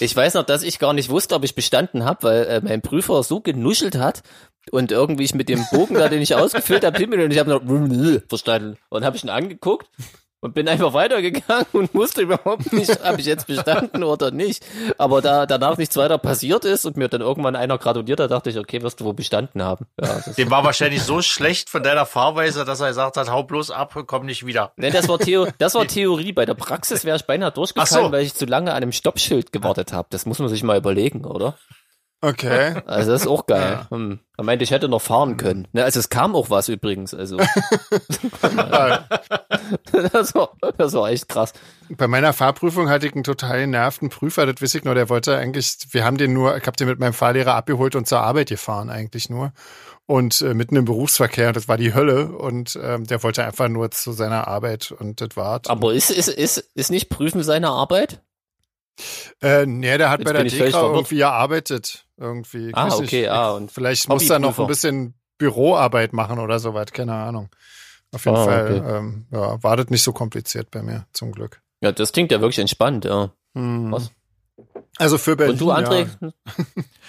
Ich weiß noch, dass ich gar nicht wusste, ob ich bestanden habe, weil äh, mein Prüfer so genuschelt hat und irgendwie ich mit dem Bogen da, den ich ausgefüllt habe, und ich habe noch verstanden und habe ich ihn angeguckt und bin einfach weitergegangen und wusste überhaupt nicht, ob ich jetzt bestanden oder nicht. Aber da danach nichts weiter passiert ist und mir dann irgendwann einer gratuliert hat, dachte ich, okay, wirst du wohl bestanden haben. Ja, Dem war wahrscheinlich so schlecht von deiner Fahrweise, dass er gesagt hat, hau bloß ab, komm nicht wieder. Nee, das war, Theo das war Theorie. Bei der Praxis wäre ich beinahe durchgefallen, so. weil ich zu lange an einem Stoppschild gewartet habe. Das muss man sich mal überlegen, oder? Okay. Also das ist auch geil. Ja. Hm. Er meinte, ich hätte noch fahren können. Ne, also es kam auch was übrigens. Also das, war, das war echt krass. Bei meiner Fahrprüfung hatte ich einen total nervten Prüfer, das weiß ich nur, der wollte eigentlich, wir haben den nur, ich habe den mit meinem Fahrlehrer abgeholt und zur Arbeit gefahren eigentlich nur. Und äh, mitten im Berufsverkehr, das war die Hölle und ähm, der wollte einfach nur zu seiner Arbeit und das war's. Aber ist, ist, ist, ist nicht Prüfen seine Arbeit? Äh, nee, der hat Jetzt bei der DEKRA irgendwie gearbeitet. Irgendwie. Ah, okay, ah, und vielleicht muss er noch ein bisschen Büroarbeit machen oder so weit, keine Ahnung. Auf jeden ah, Fall okay. ähm, ja, war das nicht so kompliziert bei mir, zum Glück. Ja, das klingt ja wirklich entspannt, ja. Hm. Was? Also für Berlin. Und du, André? Ja.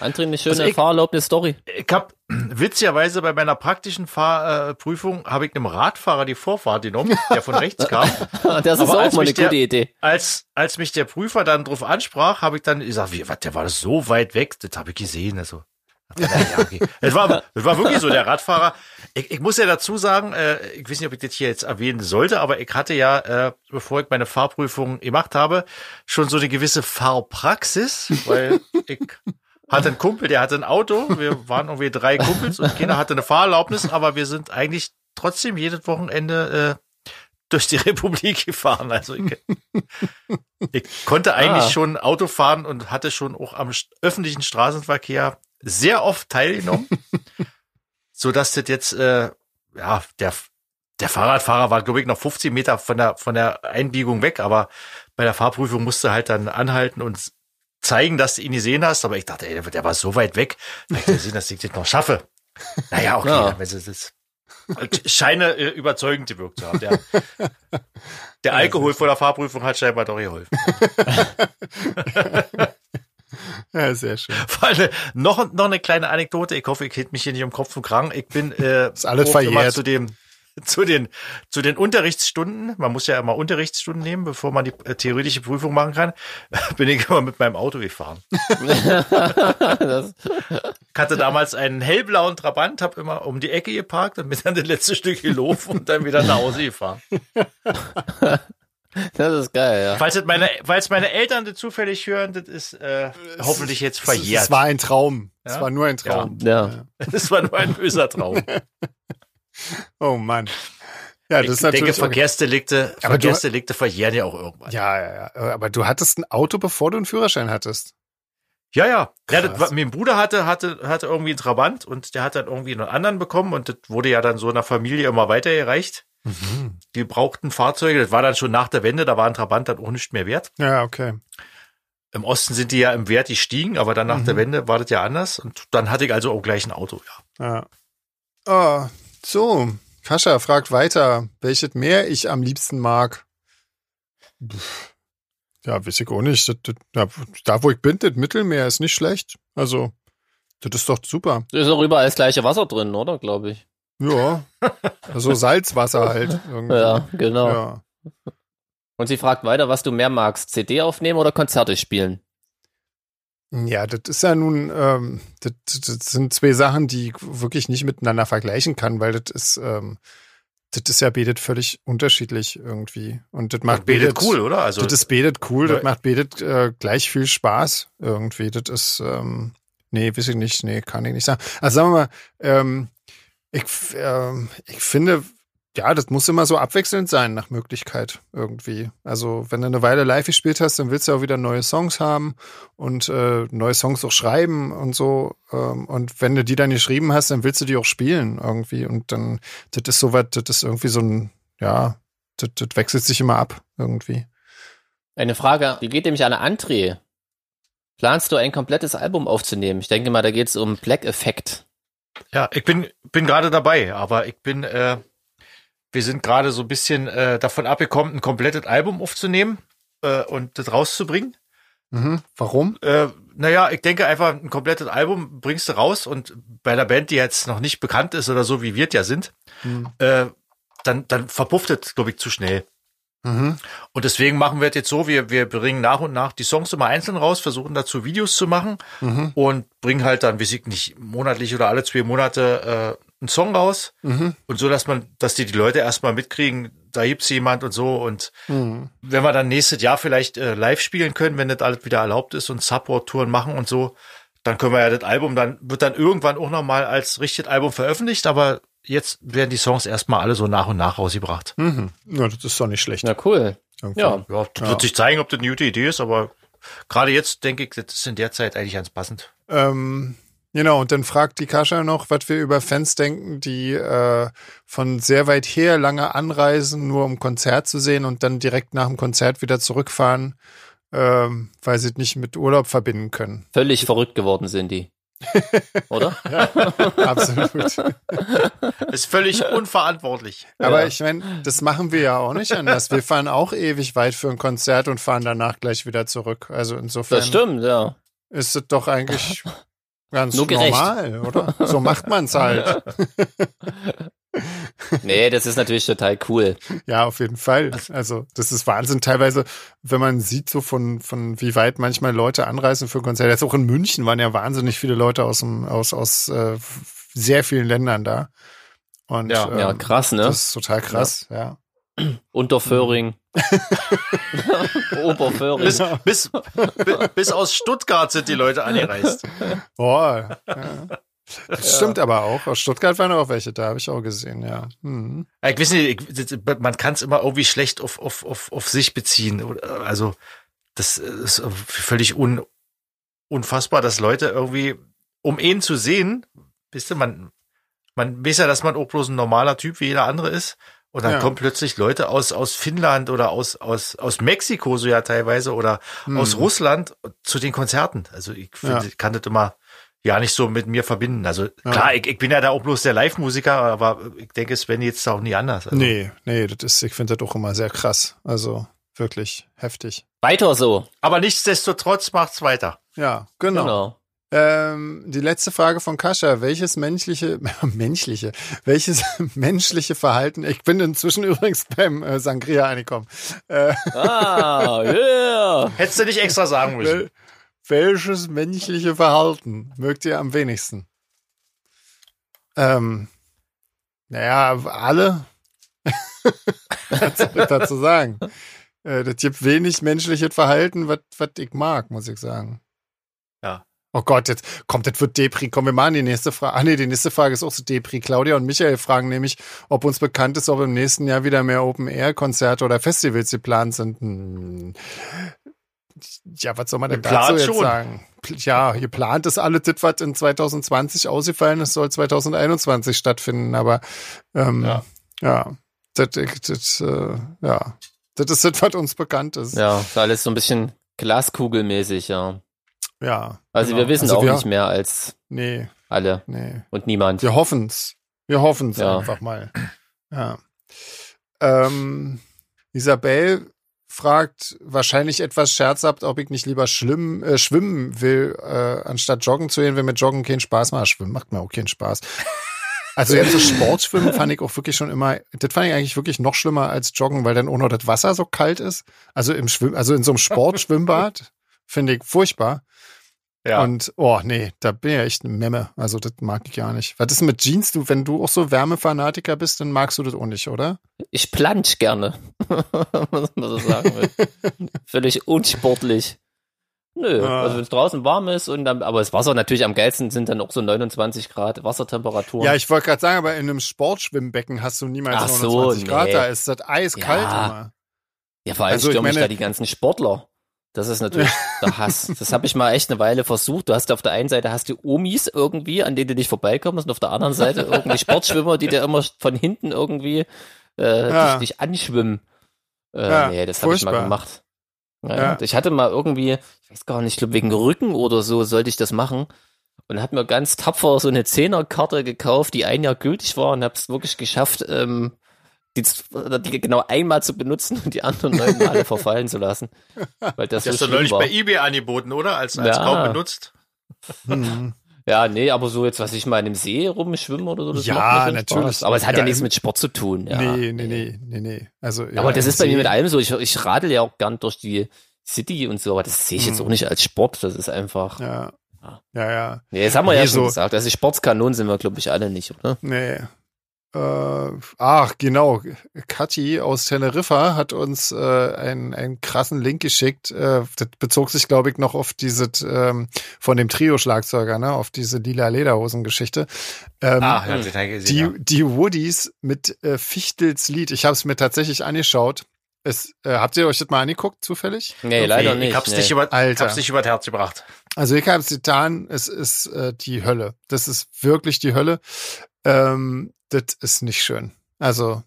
André, eine schöne also ich, Fahrerlaubnis-Story. Ich habe witzigerweise bei meiner praktischen Fahrprüfung äh, habe ich einem Radfahrer die Vorfahrt genommen, der von rechts kam. das ist Aber auch mal eine der, gute Idee. Als, als mich der Prüfer dann drauf ansprach, habe ich dann gesagt, wie, was, der war so weit weg, das habe ich gesehen. Also ja, okay. es, war, es war wirklich so, der Radfahrer. Ich, ich muss ja dazu sagen, äh, ich weiß nicht, ob ich das hier jetzt erwähnen sollte, aber ich hatte ja, äh, bevor ich meine Fahrprüfung gemacht habe, schon so eine gewisse Fahrpraxis, weil ich hatte einen Kumpel, der hatte ein Auto. Wir waren irgendwie drei Kumpels und keiner hatte eine Fahrerlaubnis, aber wir sind eigentlich trotzdem jedes Wochenende äh, durch die Republik gefahren. Also ich, ich konnte eigentlich ah. schon Auto fahren und hatte schon auch am öffentlichen Straßenverkehr sehr oft teilgenommen, so dass das jetzt äh, ja der der Fahrradfahrer war glaube ich noch 15 Meter von der von der Einbiegung weg, aber bei der Fahrprüfung musste halt dann anhalten und zeigen, dass du ihn gesehen hast. Aber ich dachte, ey, der war so weit weg, vielleicht sehen, dass ich das noch schaffe. Naja, okay, ja. das ist scheine äh, überzeugend gewirkt zu haben. Der, der Alkohol vor der Fahrprüfung hat scheinbar doch geholfen. Ja, sehr schön. Weil, noch, noch eine kleine Anekdote. Ich hoffe, ich hätte mich hier nicht um Kopf und Kragen. Ich bin äh, ist alles verjährt. zu dem zu den zu den Unterrichtsstunden. Man muss ja immer Unterrichtsstunden nehmen, bevor man die äh, theoretische Prüfung machen kann. bin ich immer mit meinem Auto gefahren. ich hatte damals einen hellblauen Trabant, habe immer um die Ecke geparkt und bin dann das letzte Stück gelaufen und dann wieder nach Hause gefahren. Das ist geil, ja. Falls es meine, falls meine Eltern das zufällig hören, das ist äh, hoffentlich jetzt verjährt. Es war ein Traum. Es ja? war nur ein Traum. Ja. Es war nur ein böser Traum. oh Mann. Ja, das ich ist natürlich denke, Verkehrsdelikte, aber Verkehrsdelikte du, verjähren ja auch irgendwann. Ja, ja, ja. Aber du hattest ein Auto, bevor du einen Führerschein hattest. Ja, ja. ja das, mein Bruder hatte, hatte, hatte irgendwie einen Trabant und der hat dann irgendwie einen anderen bekommen und das wurde ja dann so in der Familie immer weitergereicht. Mhm. Die brauchten Fahrzeuge, das war dann schon nach der Wende, da war ein Trabant dann auch nicht mehr wert. Ja, okay. Im Osten sind die ja im Wert gestiegen, aber dann nach mhm. der Wende war das ja anders und dann hatte ich also auch gleich ein Auto, ja. Ja. Oh, so, Kascha fragt weiter, welches Meer ich am liebsten mag. Ja, weiß ich auch nicht. Das, das, da, wo ich bin, das Mittelmeer ist nicht schlecht. Also, das ist doch super. Da ist auch überall das gleiche Wasser drin, oder? Glaube ich. Ja, so Salzwasser halt. Irgendwie. Ja, genau. Ja. Und sie fragt weiter, was du mehr magst, CD aufnehmen oder Konzerte spielen? Ja, das ist ja nun, ähm, das, das sind zwei Sachen, die ich wirklich nicht miteinander vergleichen kann, weil das ist, ähm, das ist ja betet völlig unterschiedlich irgendwie. Und das macht Betet cool, oder? Also das ist betet cool, das macht betet äh, gleich viel Spaß irgendwie. Das ist, ähm, nee, weiß ich nicht, nee, kann ich nicht sagen. Also sagen wir mal, ähm, ich, ähm, ich finde, ja, das muss immer so abwechselnd sein nach Möglichkeit irgendwie. Also wenn du eine Weile live gespielt hast, dann willst du auch wieder neue Songs haben und äh, neue Songs auch schreiben und so. Ähm, und wenn du die dann geschrieben hast, dann willst du die auch spielen irgendwie. Und dann, das ist so was, das ist irgendwie so ein, ja, das, das wechselt sich immer ab irgendwie. Eine Frage, die geht nämlich an André. Planst du ein komplettes Album aufzunehmen? Ich denke mal, da geht es um Black Effect. Ja, ich bin, bin gerade dabei, aber ich bin, äh, wir sind gerade so ein bisschen äh, davon abgekommen, ein komplettes Album aufzunehmen äh, und das rauszubringen. Mhm. Warum? Äh, naja, ich denke einfach, ein komplettes Album bringst du raus und bei einer Band, die jetzt noch nicht bekannt ist oder so, wie wir es ja sind, Mhm. äh, dann, dann verpufft es, glaube ich, zu schnell. Mhm. Und deswegen machen wir es jetzt so, wir, wir bringen nach und nach die Songs immer einzeln raus, versuchen dazu Videos zu machen Mhm. und bringen halt dann, weiß ich nicht, monatlich oder alle zwei Monate äh, einen Song raus. Mhm. Und so, dass man, dass die, die Leute erstmal mitkriegen, da gibt's jemand und so. Und Mhm. wenn wir dann nächstes Jahr vielleicht äh, live spielen können, wenn das alles wieder erlaubt ist und Support-Touren machen und so, dann können wir ja das Album, dann wird dann irgendwann auch nochmal als richtiges Album veröffentlicht, aber jetzt werden die Songs erstmal alle so nach und nach rausgebracht. Mhm. Ja, das ist doch nicht schlecht. Na cool. irgendwie. Ja. Ja, das Ja. wird sich zeigen, ob das eine gute Idee ist, aber gerade jetzt denke ich, das ist in der Zeit eigentlich ganz passend. Ähm, genau, und dann fragt die Kascha noch, was wir über Fans denken, die äh, von sehr weit her lange anreisen, nur um Konzert zu sehen und dann direkt nach dem Konzert wieder zurückfahren, ähm, weil sie es nicht mit Urlaub verbinden können. Völlig verrückt geworden sind die. Oder? Absolut. Ist völlig unverantwortlich. Aber Ja. ich meine, das machen wir ja auch nicht anders. Wir fahren auch ewig weit für ein Konzert und fahren danach gleich wieder zurück. Also insofern Das stimmt, ja. ist es doch eigentlich ganz normal, oder? So macht man's halt. Nee, das ist natürlich total cool. Ja, auf jeden Fall. Also, das ist Wahnsinn. Teilweise, wenn man sieht, so von, von wie weit manchmal Leute anreisen für Konzerte. Jetzt auch in München waren ja wahnsinnig viele Leute aus dem, aus, aus äh, sehr vielen Ländern da. Und Ja, ähm, Ja, krass, ne? das ist total krass, ja. Unterföhring. Oberföhring. Bis, bis, bi- bis aus Stuttgart sind die Leute angereist. Boah. Ja. Das stimmt aber auch. Aus Stuttgart waren auch welche da, habe ich auch gesehen, ja. Ja, Ich weiß nicht, ich, man kann es immer irgendwie schlecht auf, auf, auf, auf sich beziehen. Also, das ist völlig un, unfassbar, dass Leute irgendwie, um ihn zu sehen, wisst ihr, man, man weiß ja, dass man auch bloß ein normaler Typ wie jeder andere ist. Und dann Ja. kommen plötzlich Leute aus, aus Finnland oder aus, aus, aus Mexiko so ja teilweise oder aus Russland zu den Konzerten. Also ich finde, Hm. Ja. ich kann das immer ja nicht so mit mir verbinden. Also klar, ich, ich bin ja da auch bloß der Live-Musiker, aber ich denke, Sven jetzt auch nie anders. Also, Nee, nee, das ist, ich finde das auch immer sehr krass. Also wirklich heftig. Weiter so. Aber nichtsdestotrotz macht's weiter. Ja, genau. Genau. Ähm, die letzte Frage von Kascha. Welches menschliche, menschliche, welches menschliche Verhalten, ich bin inzwischen übrigens beim äh, Sangria angekommen. Äh, Ah, yeah. Hättest du nicht extra sagen müssen. Wel, welches menschliche Verhalten mögt ihr am wenigsten? Ähm, naja, alle. Was soll ich dazu sagen? Äh, das gibt wenig menschliches Verhalten, was ich mag, muss ich sagen. Ja. Oh Gott, jetzt kommt, das wird Depri. Kommen wir mal an die nächste Frage. Ah nee, die nächste Frage ist auch so Depri. Claudia und Michael fragen nämlich, ob uns bekannt ist, ob im nächsten Jahr wieder mehr Open-Air-Konzerte oder Festivals geplant sind. Hm. Ja, was soll man denn Geplant dazu jetzt schon. sagen? Ja, geplant ist alles das, was in 2020 ausgefallen ist, soll 2021 stattfinden. Aber ähm, Ja. ja, das, das, äh, ja, das ist das, was uns bekannt ist. Ja, ist alles so ein bisschen glaskugelmäßig, ja. ja Also genau. wir wissen Also auch wir, nicht mehr als Nee, alle nee. und niemand. Wir hoffen's. Wir hoffen's Ja. einfach mal. Ja. Ähm, Isabel fragt wahrscheinlich etwas scherzhaft, ob ich nicht lieber schwimmen, äh, schwimmen will, äh, anstatt joggen zu gehen, wenn mir Joggen keinen Spaß macht. Schwimmen macht mir auch keinen Spaß. Also jetzt das Sportschwimmen fand ich auch wirklich schon immer, das fand ich eigentlich wirklich noch schlimmer als Joggen, weil dann auch noch das Wasser so kalt ist. Also im Schwimm, also in so einem Sportschwimmbad finde ich furchtbar. Ja. Und, oh nee, da bin ich ja echt eine Memme. Also das mag ich gar nicht. Was ist mit Jeans? Du, wenn du auch so Wärmefanatiker bist, dann magst du das auch nicht, oder? Ich plansch gerne. Was man so sagen will. Völlig unsportlich. Nö, Ah. also wenn es draußen warm ist und dann, aber das Wasser natürlich am geilsten sind dann auch so 29 Grad Wassertemperatur. Ja, ich wollte gerade sagen, aber in einem Sportschwimmbecken hast du niemals Ach so, 29 Grad. nee. Da ist das eiskalt Ja. immer. Ja, vor allem Also, ich stürmen mich da die ganzen Sportler. Das ist natürlich der Hass. Das habe ich mal echt eine Weile versucht. Du hast auf der einen Seite hast du Omis irgendwie, an denen du nicht vorbeikommst, und auf der anderen Seite irgendwie Sportschwimmer, die dir immer von hinten irgendwie äh, Ja. dich, dich anschwimmen. Äh, Ja, nee, das habe ich mal gemacht. Ja, Ja. Ich hatte mal irgendwie, ich weiß gar nicht, ich glaube wegen Rücken oder so sollte ich das machen. Und hab mir ganz tapfer so eine Zehnerkarte gekauft, die ein Jahr gültig war und habe es wirklich geschafft, ähm, die, die genau einmal zu benutzen und die anderen neun Male verfallen zu lassen. Weil das Das hast so du schlimm neulich war. bei eBay angeboten, oder? Als, als Ja. kaum benutzt. Hm. Ja, nee, aber so jetzt, was ich mal in dem See rumschwimme oder so, das Ja, macht mir natürlich. Spaß. Aber es hat ja, Ja, nichts mit Sport zu tun. Ja. nee, nee, nee, nee, nee. Also, ja, aber das ist bei mir See- mit allem so. Ich, ich radel ja auch gern durch die City und so, aber das sehe ich jetzt Hm. auch nicht als Sport. Das ist einfach. Ja, Ja. ja, ja. Nee, das haben wir Nee, ja schon so- gesagt. Also Sportskanonen sind wir, glaube ich, alle nicht, oder? Nee. Äh, ach, genau. Kathi aus Teneriffa hat uns äh, einen, einen krassen Link geschickt. Äh, das bezog sich, glaube ich, noch auf diese ähm, von dem Trio-Schlagzeuger, ne, auf diese lila Lederhosen-Geschichte. Ähm, Ah, ja, ich die, ja. die Woodies mit äh, Fichtels Lied. Ich habe es mir tatsächlich angeschaut. Es, äh, habt ihr euch das mal angeguckt, zufällig? Nee, leider Nee, nicht. Ich hab's, nee. nicht über, ich Alter. hab's nicht über das Herz gebracht. Also ich habe es getan, es ist äh, die Hölle. Das ist wirklich die Hölle. Ähm, das ist nicht schön. Also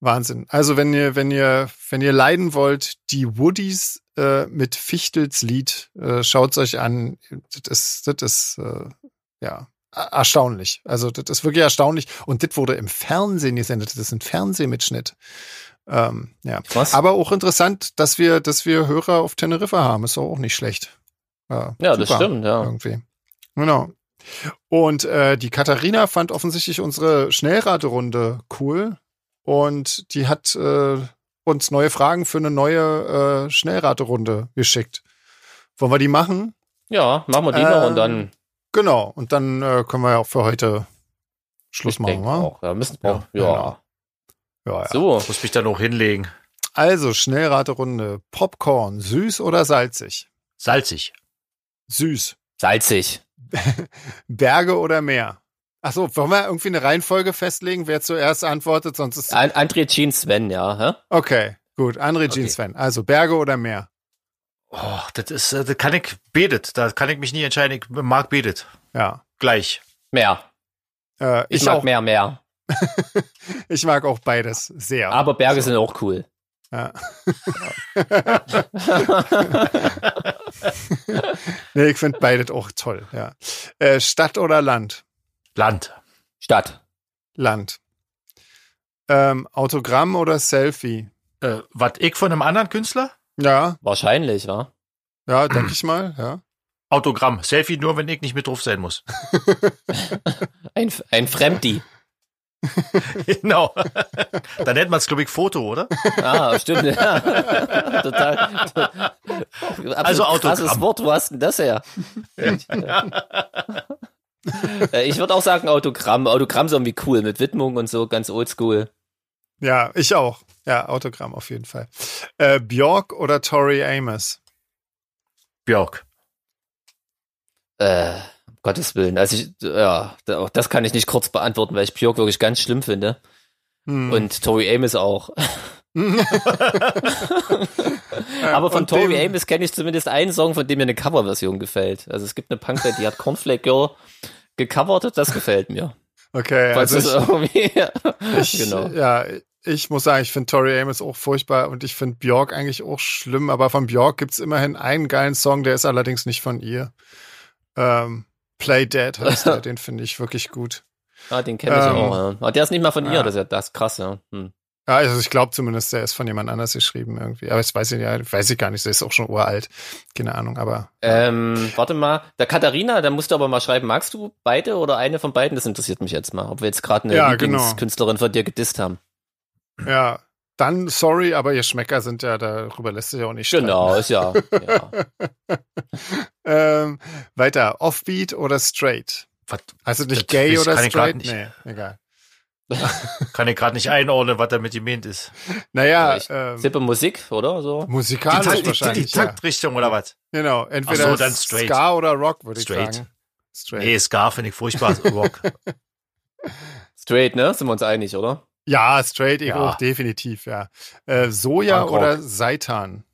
Wahnsinn. Also wenn ihr, wenn ihr, wenn ihr leiden wollt, die Woodies äh, mit Fichtels Lied, äh, schaut's euch an. Das ist, das ist äh, ja er- erstaunlich. Also das ist wirklich erstaunlich. Und das wurde im Fernsehen gesendet. Das ist ein Fernsehmitschnitt. Ähm, ja. Was? Aber auch interessant, dass wir, dass wir Hörer auf Teneriffa haben. Ist auch nicht schlecht. Ja, ja, das stimmt, ja. Irgendwie. Genau. Und äh, die Katharina fand offensichtlich unsere Schnellraterunde cool. Und die hat äh, uns neue Fragen für eine neue äh, Schnellraterunde geschickt. Wollen wir die machen? Ja, machen wir die Ähm, noch und dann Genau. Und dann äh, können wir ja auch für heute Schluss ich machen, wa? auch. Ja, müssen wir. Ja. genau. Ja, ja. So. Muss mich dann auch hinlegen. Also, Schnellraterunde. Popcorn, süß oder salzig? Salzig. Süß. Salzig. Berge oder Meer? Ach so, wollen wir irgendwie eine Reihenfolge festlegen, wer zuerst antwortet, sonst ist An André Jean Sven, ja. Hä? Okay, gut. André Jean Okay. Sven. Also Berge oder Meer? Oh, das ist, äh, das kann ich betet. Da kann ich mich nie entscheiden. Ich mag betet. Ja. Gleich. Mehr. Äh, Ich, ich, mag auch. mehr, mehr. Ich mag auch beides sehr. Aber Berge sind auch cool. Ja. nee, ich finde beides auch toll. Ja. Äh, Stadt oder Land? Land. Stadt. Land. Ähm, Autogramm oder Selfie? Äh, was ich von einem anderen Künstler? Ja, Wahrscheinlich, ja. ja, denke ich mal. Ja. Autogramm. Selfie nur, wenn ich nicht mit drauf sein muss. Ein, ein Fremdi. genau. Dann nennt man es, glaube ich, Foto, oder? Ah, stimmt. Ja. Total. Absolut Also krasses Autogramm. Wort, wo hast denn das her? Äh, ich würde auch sagen Autogramm. Autogramm ist irgendwie cool mit Widmung und so, ganz oldschool. ja, ich auch. Ja, Autogramm auf jeden Fall. Äh, Björk oder Tori Amos? Björk. Äh, Gottes Willen. Also ich, ja, auch das kann ich nicht kurz beantworten, weil ich Björk wirklich ganz schlimm finde. Hm. Und Tori Amos auch. Aber von Tori Amos kenne ich zumindest einen Song, von dem mir eine Coverversion gefällt. Also es gibt eine Punkband, die hat Cornflake Girl gecovert, das gefällt mir. Okay, Falls also es irgendwie, ich, genau. ja, ich muss sagen, ich finde Tori Amos auch furchtbar und ich finde Björk eigentlich auch schlimm, aber von Björk gibt's immerhin einen geilen Song, der ist allerdings nicht von ihr. Ähm, Play Dead heißt der, den finde ich wirklich gut. Ah, den kenne ich Ähm, auch. Ja. Aber der ist nicht mal von ihr, ja. das ist ja das ist krass, ja. Hm. Ja, also ich glaube zumindest, der ist von jemand anders geschrieben irgendwie. Aber das weiß ich ja, weiß ich gar nicht, der ist auch schon uralt. Keine Ahnung, aber. Ähm, warte mal, der Katharina, da musst du aber mal schreiben, magst du beide oder eine von beiden? Das interessiert mich jetzt mal, ob wir jetzt gerade eine Ja, genau. Lieblingskünstlerin von dir gedisst haben. Ja, dann sorry, aber ihr Schmecker sind ja, darüber lässt sich ja auch nicht streiten. Genau, ist ja. ja. ähm, weiter, Offbeat oder Straight? Was, Also nicht Das gay oder straight? nicht. Nee, egal. kann ich gerade nicht einordnen, was damit gemeint ist. Naja, Ich ähm, Sippe Musik, oder so? musikalisch Takt- die, wahrscheinlich. die ja. Taktrichtung oder was? Genau, entweder so, dann straight. Ska oder Rock, würde ich Straight. sagen. Straight. Nee, Scar finde ich furchtbar. Rock. Straight, ne? Sind wir uns einig, oder? Ja, straight, ich Ja. auch, definitiv, ja. Äh, Soja Punkrock. oder Seitan?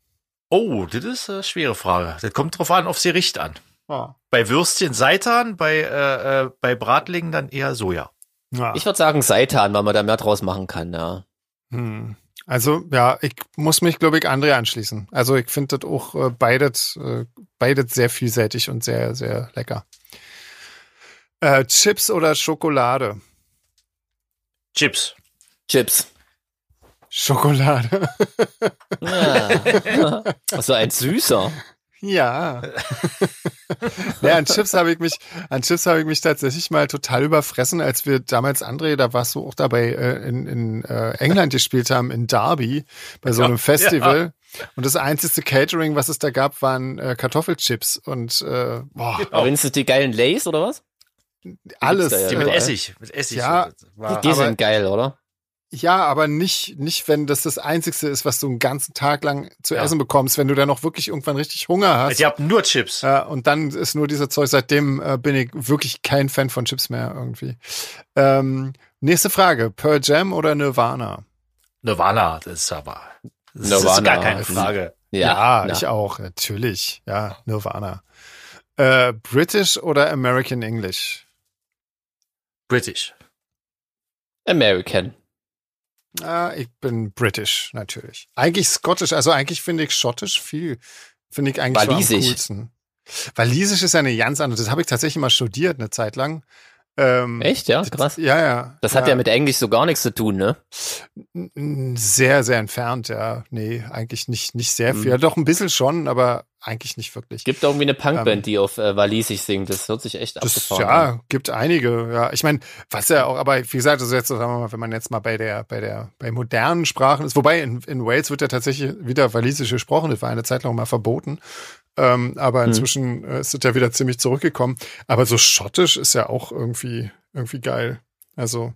Oh, das ist eine schwere Frage. Das kommt drauf an, auf sie riecht an. Ja. Bei Würstchen Seitan, bei, äh, äh, bei Bratlingen dann eher Soja. Ja. Ich würde sagen Seitan, weil man da mehr draus machen kann, ja. Hm. Also, ja, ich muss mich, glaube ich, André anschließen. Also, ich finde das auch äh, beides, äh, beides sehr vielseitig und sehr, sehr lecker. Äh, Chips oder Schokolade? Chips. Chips. Schokolade. Ja. so ein süßer. ja. ja, an Chips habe ich mich, an Chips habe ich mich tatsächlich mal total überfressen, als wir damals, André, da warst du auch dabei, äh, in, in äh, England gespielt haben, in Derby, bei so Ja, einem Festival. Und das einzige Catering, was es da gab, waren äh, Kartoffelchips und äh, boah, Aber findest du die geilen Lays oder was? alles. ja Die mit Essig. Mit Essig. Ja, Die aber- sind geil, oder? Ja, aber nicht, nicht, wenn das das Einzigste ist, was du einen ganzen Tag lang zu Ja. essen bekommst, wenn du dann noch wirklich irgendwann richtig Hunger hast. Also ihr habt nur Chips. Äh, und dann ist nur dieser Zeug. Seitdem äh, bin ich wirklich kein Fan von Chips mehr irgendwie. Ähm, nächste Frage: Pearl Jam oder Nirvana? Nirvana, das ist aber. Das Nirvana. ist gar keine Frage. Ja, na. ich auch, natürlich. Ja, Nirvana. Äh, British oder American English? British. American. Ah, ich bin British, natürlich. Eigentlich Scottish, also eigentlich finde ich Schottisch viel, finde ich eigentlich so am Walisisch. coolsten. Walisisch ist ja eine ganz andere, das habe ich tatsächlich mal studiert eine Zeit lang. Ähm, Echt, ja? Krass. Ja, ja. Das hat ja mit Englisch so gar nichts zu tun, ne? Sehr, sehr entfernt, ja. Nee, eigentlich nicht, nicht sehr viel. Mhm. Ja, doch ein bisschen schon, aber eigentlich nicht wirklich. Gibt irgendwie eine Punkband, Ähm, die auf äh, Walisisch singt. Das hört sich echt Das, abgefahren an. ja, gibt einige, ja. Ich meine, was ja auch, aber wie gesagt, also jetzt, sagen wir mal, wenn man jetzt mal bei der, bei der, bei modernen Sprachen ist, wobei in, in Wales wird ja tatsächlich wieder Walisisch gesprochen, das war eine Zeit lang mal verboten. Ähm, aber Hm. inzwischen äh, ist es ja wieder ziemlich zurückgekommen. Aber so Schottisch ist ja auch irgendwie, irgendwie geil. Also,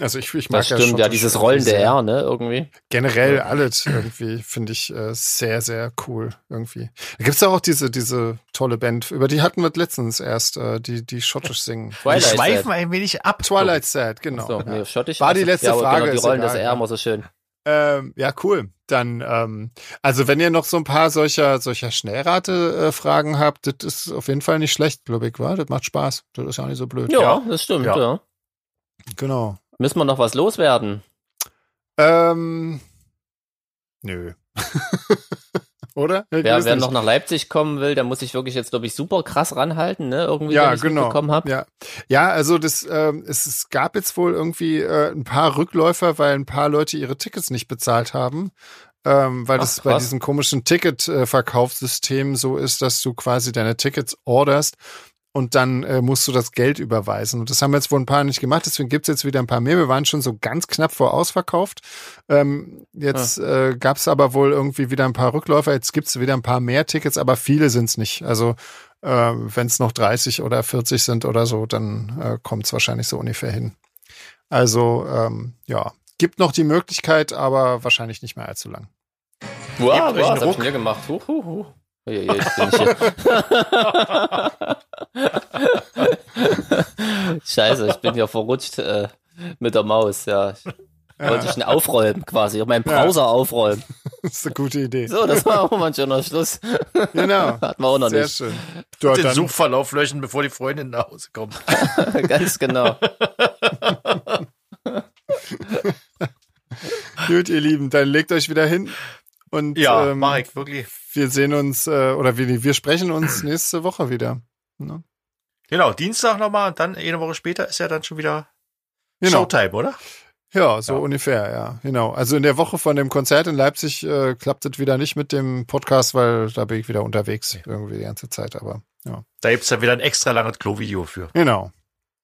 also ich, ich mag Das ja stimmt, ja, Schottisch dieses rollende. R, ne, irgendwie. Generell alles irgendwie finde ich äh, sehr, sehr cool irgendwie. Da gibt's ja auch diese, diese tolle Band, über die hatten wir letztens erst, äh, die, die schottisch singen. Twilight schweifen Sad. ein wenig ab. Twilight Sad, genau. So, ja. nee, schottisch. War die letzte ja, aber Frage, Genau, die rollen das R ja. immer so schön. Ähm, ja, cool. Dann, ähm, also wenn ihr noch so ein paar solcher, solcher Schnellrate-Fragen habt, das ist auf jeden Fall nicht schlecht, glaube ich, wa? Das macht Spaß. Das ist ja auch nicht so blöd. Ja, Ja. das stimmt, Ja. ja. Genau. Müssen wir noch was loswerden? Ähm, nö. Oder? Ich Wer, wer noch nach Leipzig kommen will, der muss sich wirklich jetzt, glaube ich, super krass ranhalten, ne? Irgendwie, Ja, wenn genau. mitbekommen hab. Ja, ja also das, ähm, es, es gab jetzt wohl irgendwie äh, ein paar Rückläufer, weil ein paar Leute ihre Tickets nicht bezahlt haben. Ähm, weil Ach, das bei krass. diesem komischen Ticket-Verkaufssystem so ist, dass du quasi deine Tickets orderst und dann äh, musst du das Geld überweisen. Und das haben jetzt wohl ein paar nicht gemacht, deswegen gibt's jetzt wieder ein paar mehr. Wir waren schon so ganz knapp vor ausverkauft. Ähm, jetzt äh, gab's aber wohl irgendwie wieder ein paar Rückläufer. Jetzt gibt's wieder ein paar mehr Tickets, aber viele sind's nicht. Also äh, wenn es noch 30 oder 40 sind oder so, dann äh, kommt es wahrscheinlich so ungefähr hin. Also ähm, ja, gibt noch die Möglichkeit, aber wahrscheinlich nicht mehr allzu lang. Wow, euch wow, einen was hab ich hier gemacht? Huch, huch. Ui, ui, jetzt bin ich hier. Scheiße, ich bin hier verrutscht äh, mit der Maus, ja. Ich wollte ich ihn aufräumen quasi, meinen Browser aufräumen. Das ist eine gute Idee. So, das war auch mal ein schöner Schluss. Genau. Hatten wir auch noch Sehr nicht. schön. Ja, Den Suchverlauf löschen, bevor die Freundin nach Hause kommt. Ganz genau. gut, ihr Lieben, dann legt euch wieder hin und Ja, ähm, ich wirklich. wir sehen uns äh, oder wir, wir sprechen uns nächste Woche wieder. Ne? Genau, Dienstag nochmal und dann eine Woche später ist ja dann schon wieder Genau. Showtime, oder? Ja, so Ja. ungefähr, ja, genau. Also in der Woche von dem Konzert in Leipzig äh, klappt es wieder nicht mit dem Podcast, weil da bin ich wieder unterwegs irgendwie die ganze Zeit, aber ja. Da gibt's dann wieder ein extra langes Klo-Video für. Genau.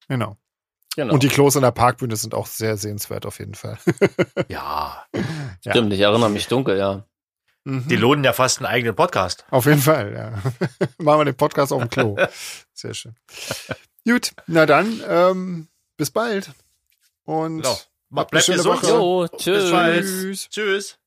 Genau. Genau. Und die Klos in der Parkbühne sind auch sehr sehenswert auf jeden Fall. Ja, ja. Stimmt, ich erinnere mich dunkel, ja. Mhm. die lohnen ja fast einen eigenen Podcast. Auf jeden Fall, ja. Machen wir den Podcast auf dem Klo. Sehr schön. Gut, na dann, ähm, bis bald. Und Genau. Bleibt schöne gesund. Woche. Jo, Bis tschüss. bald. Tschüss. Tschüss.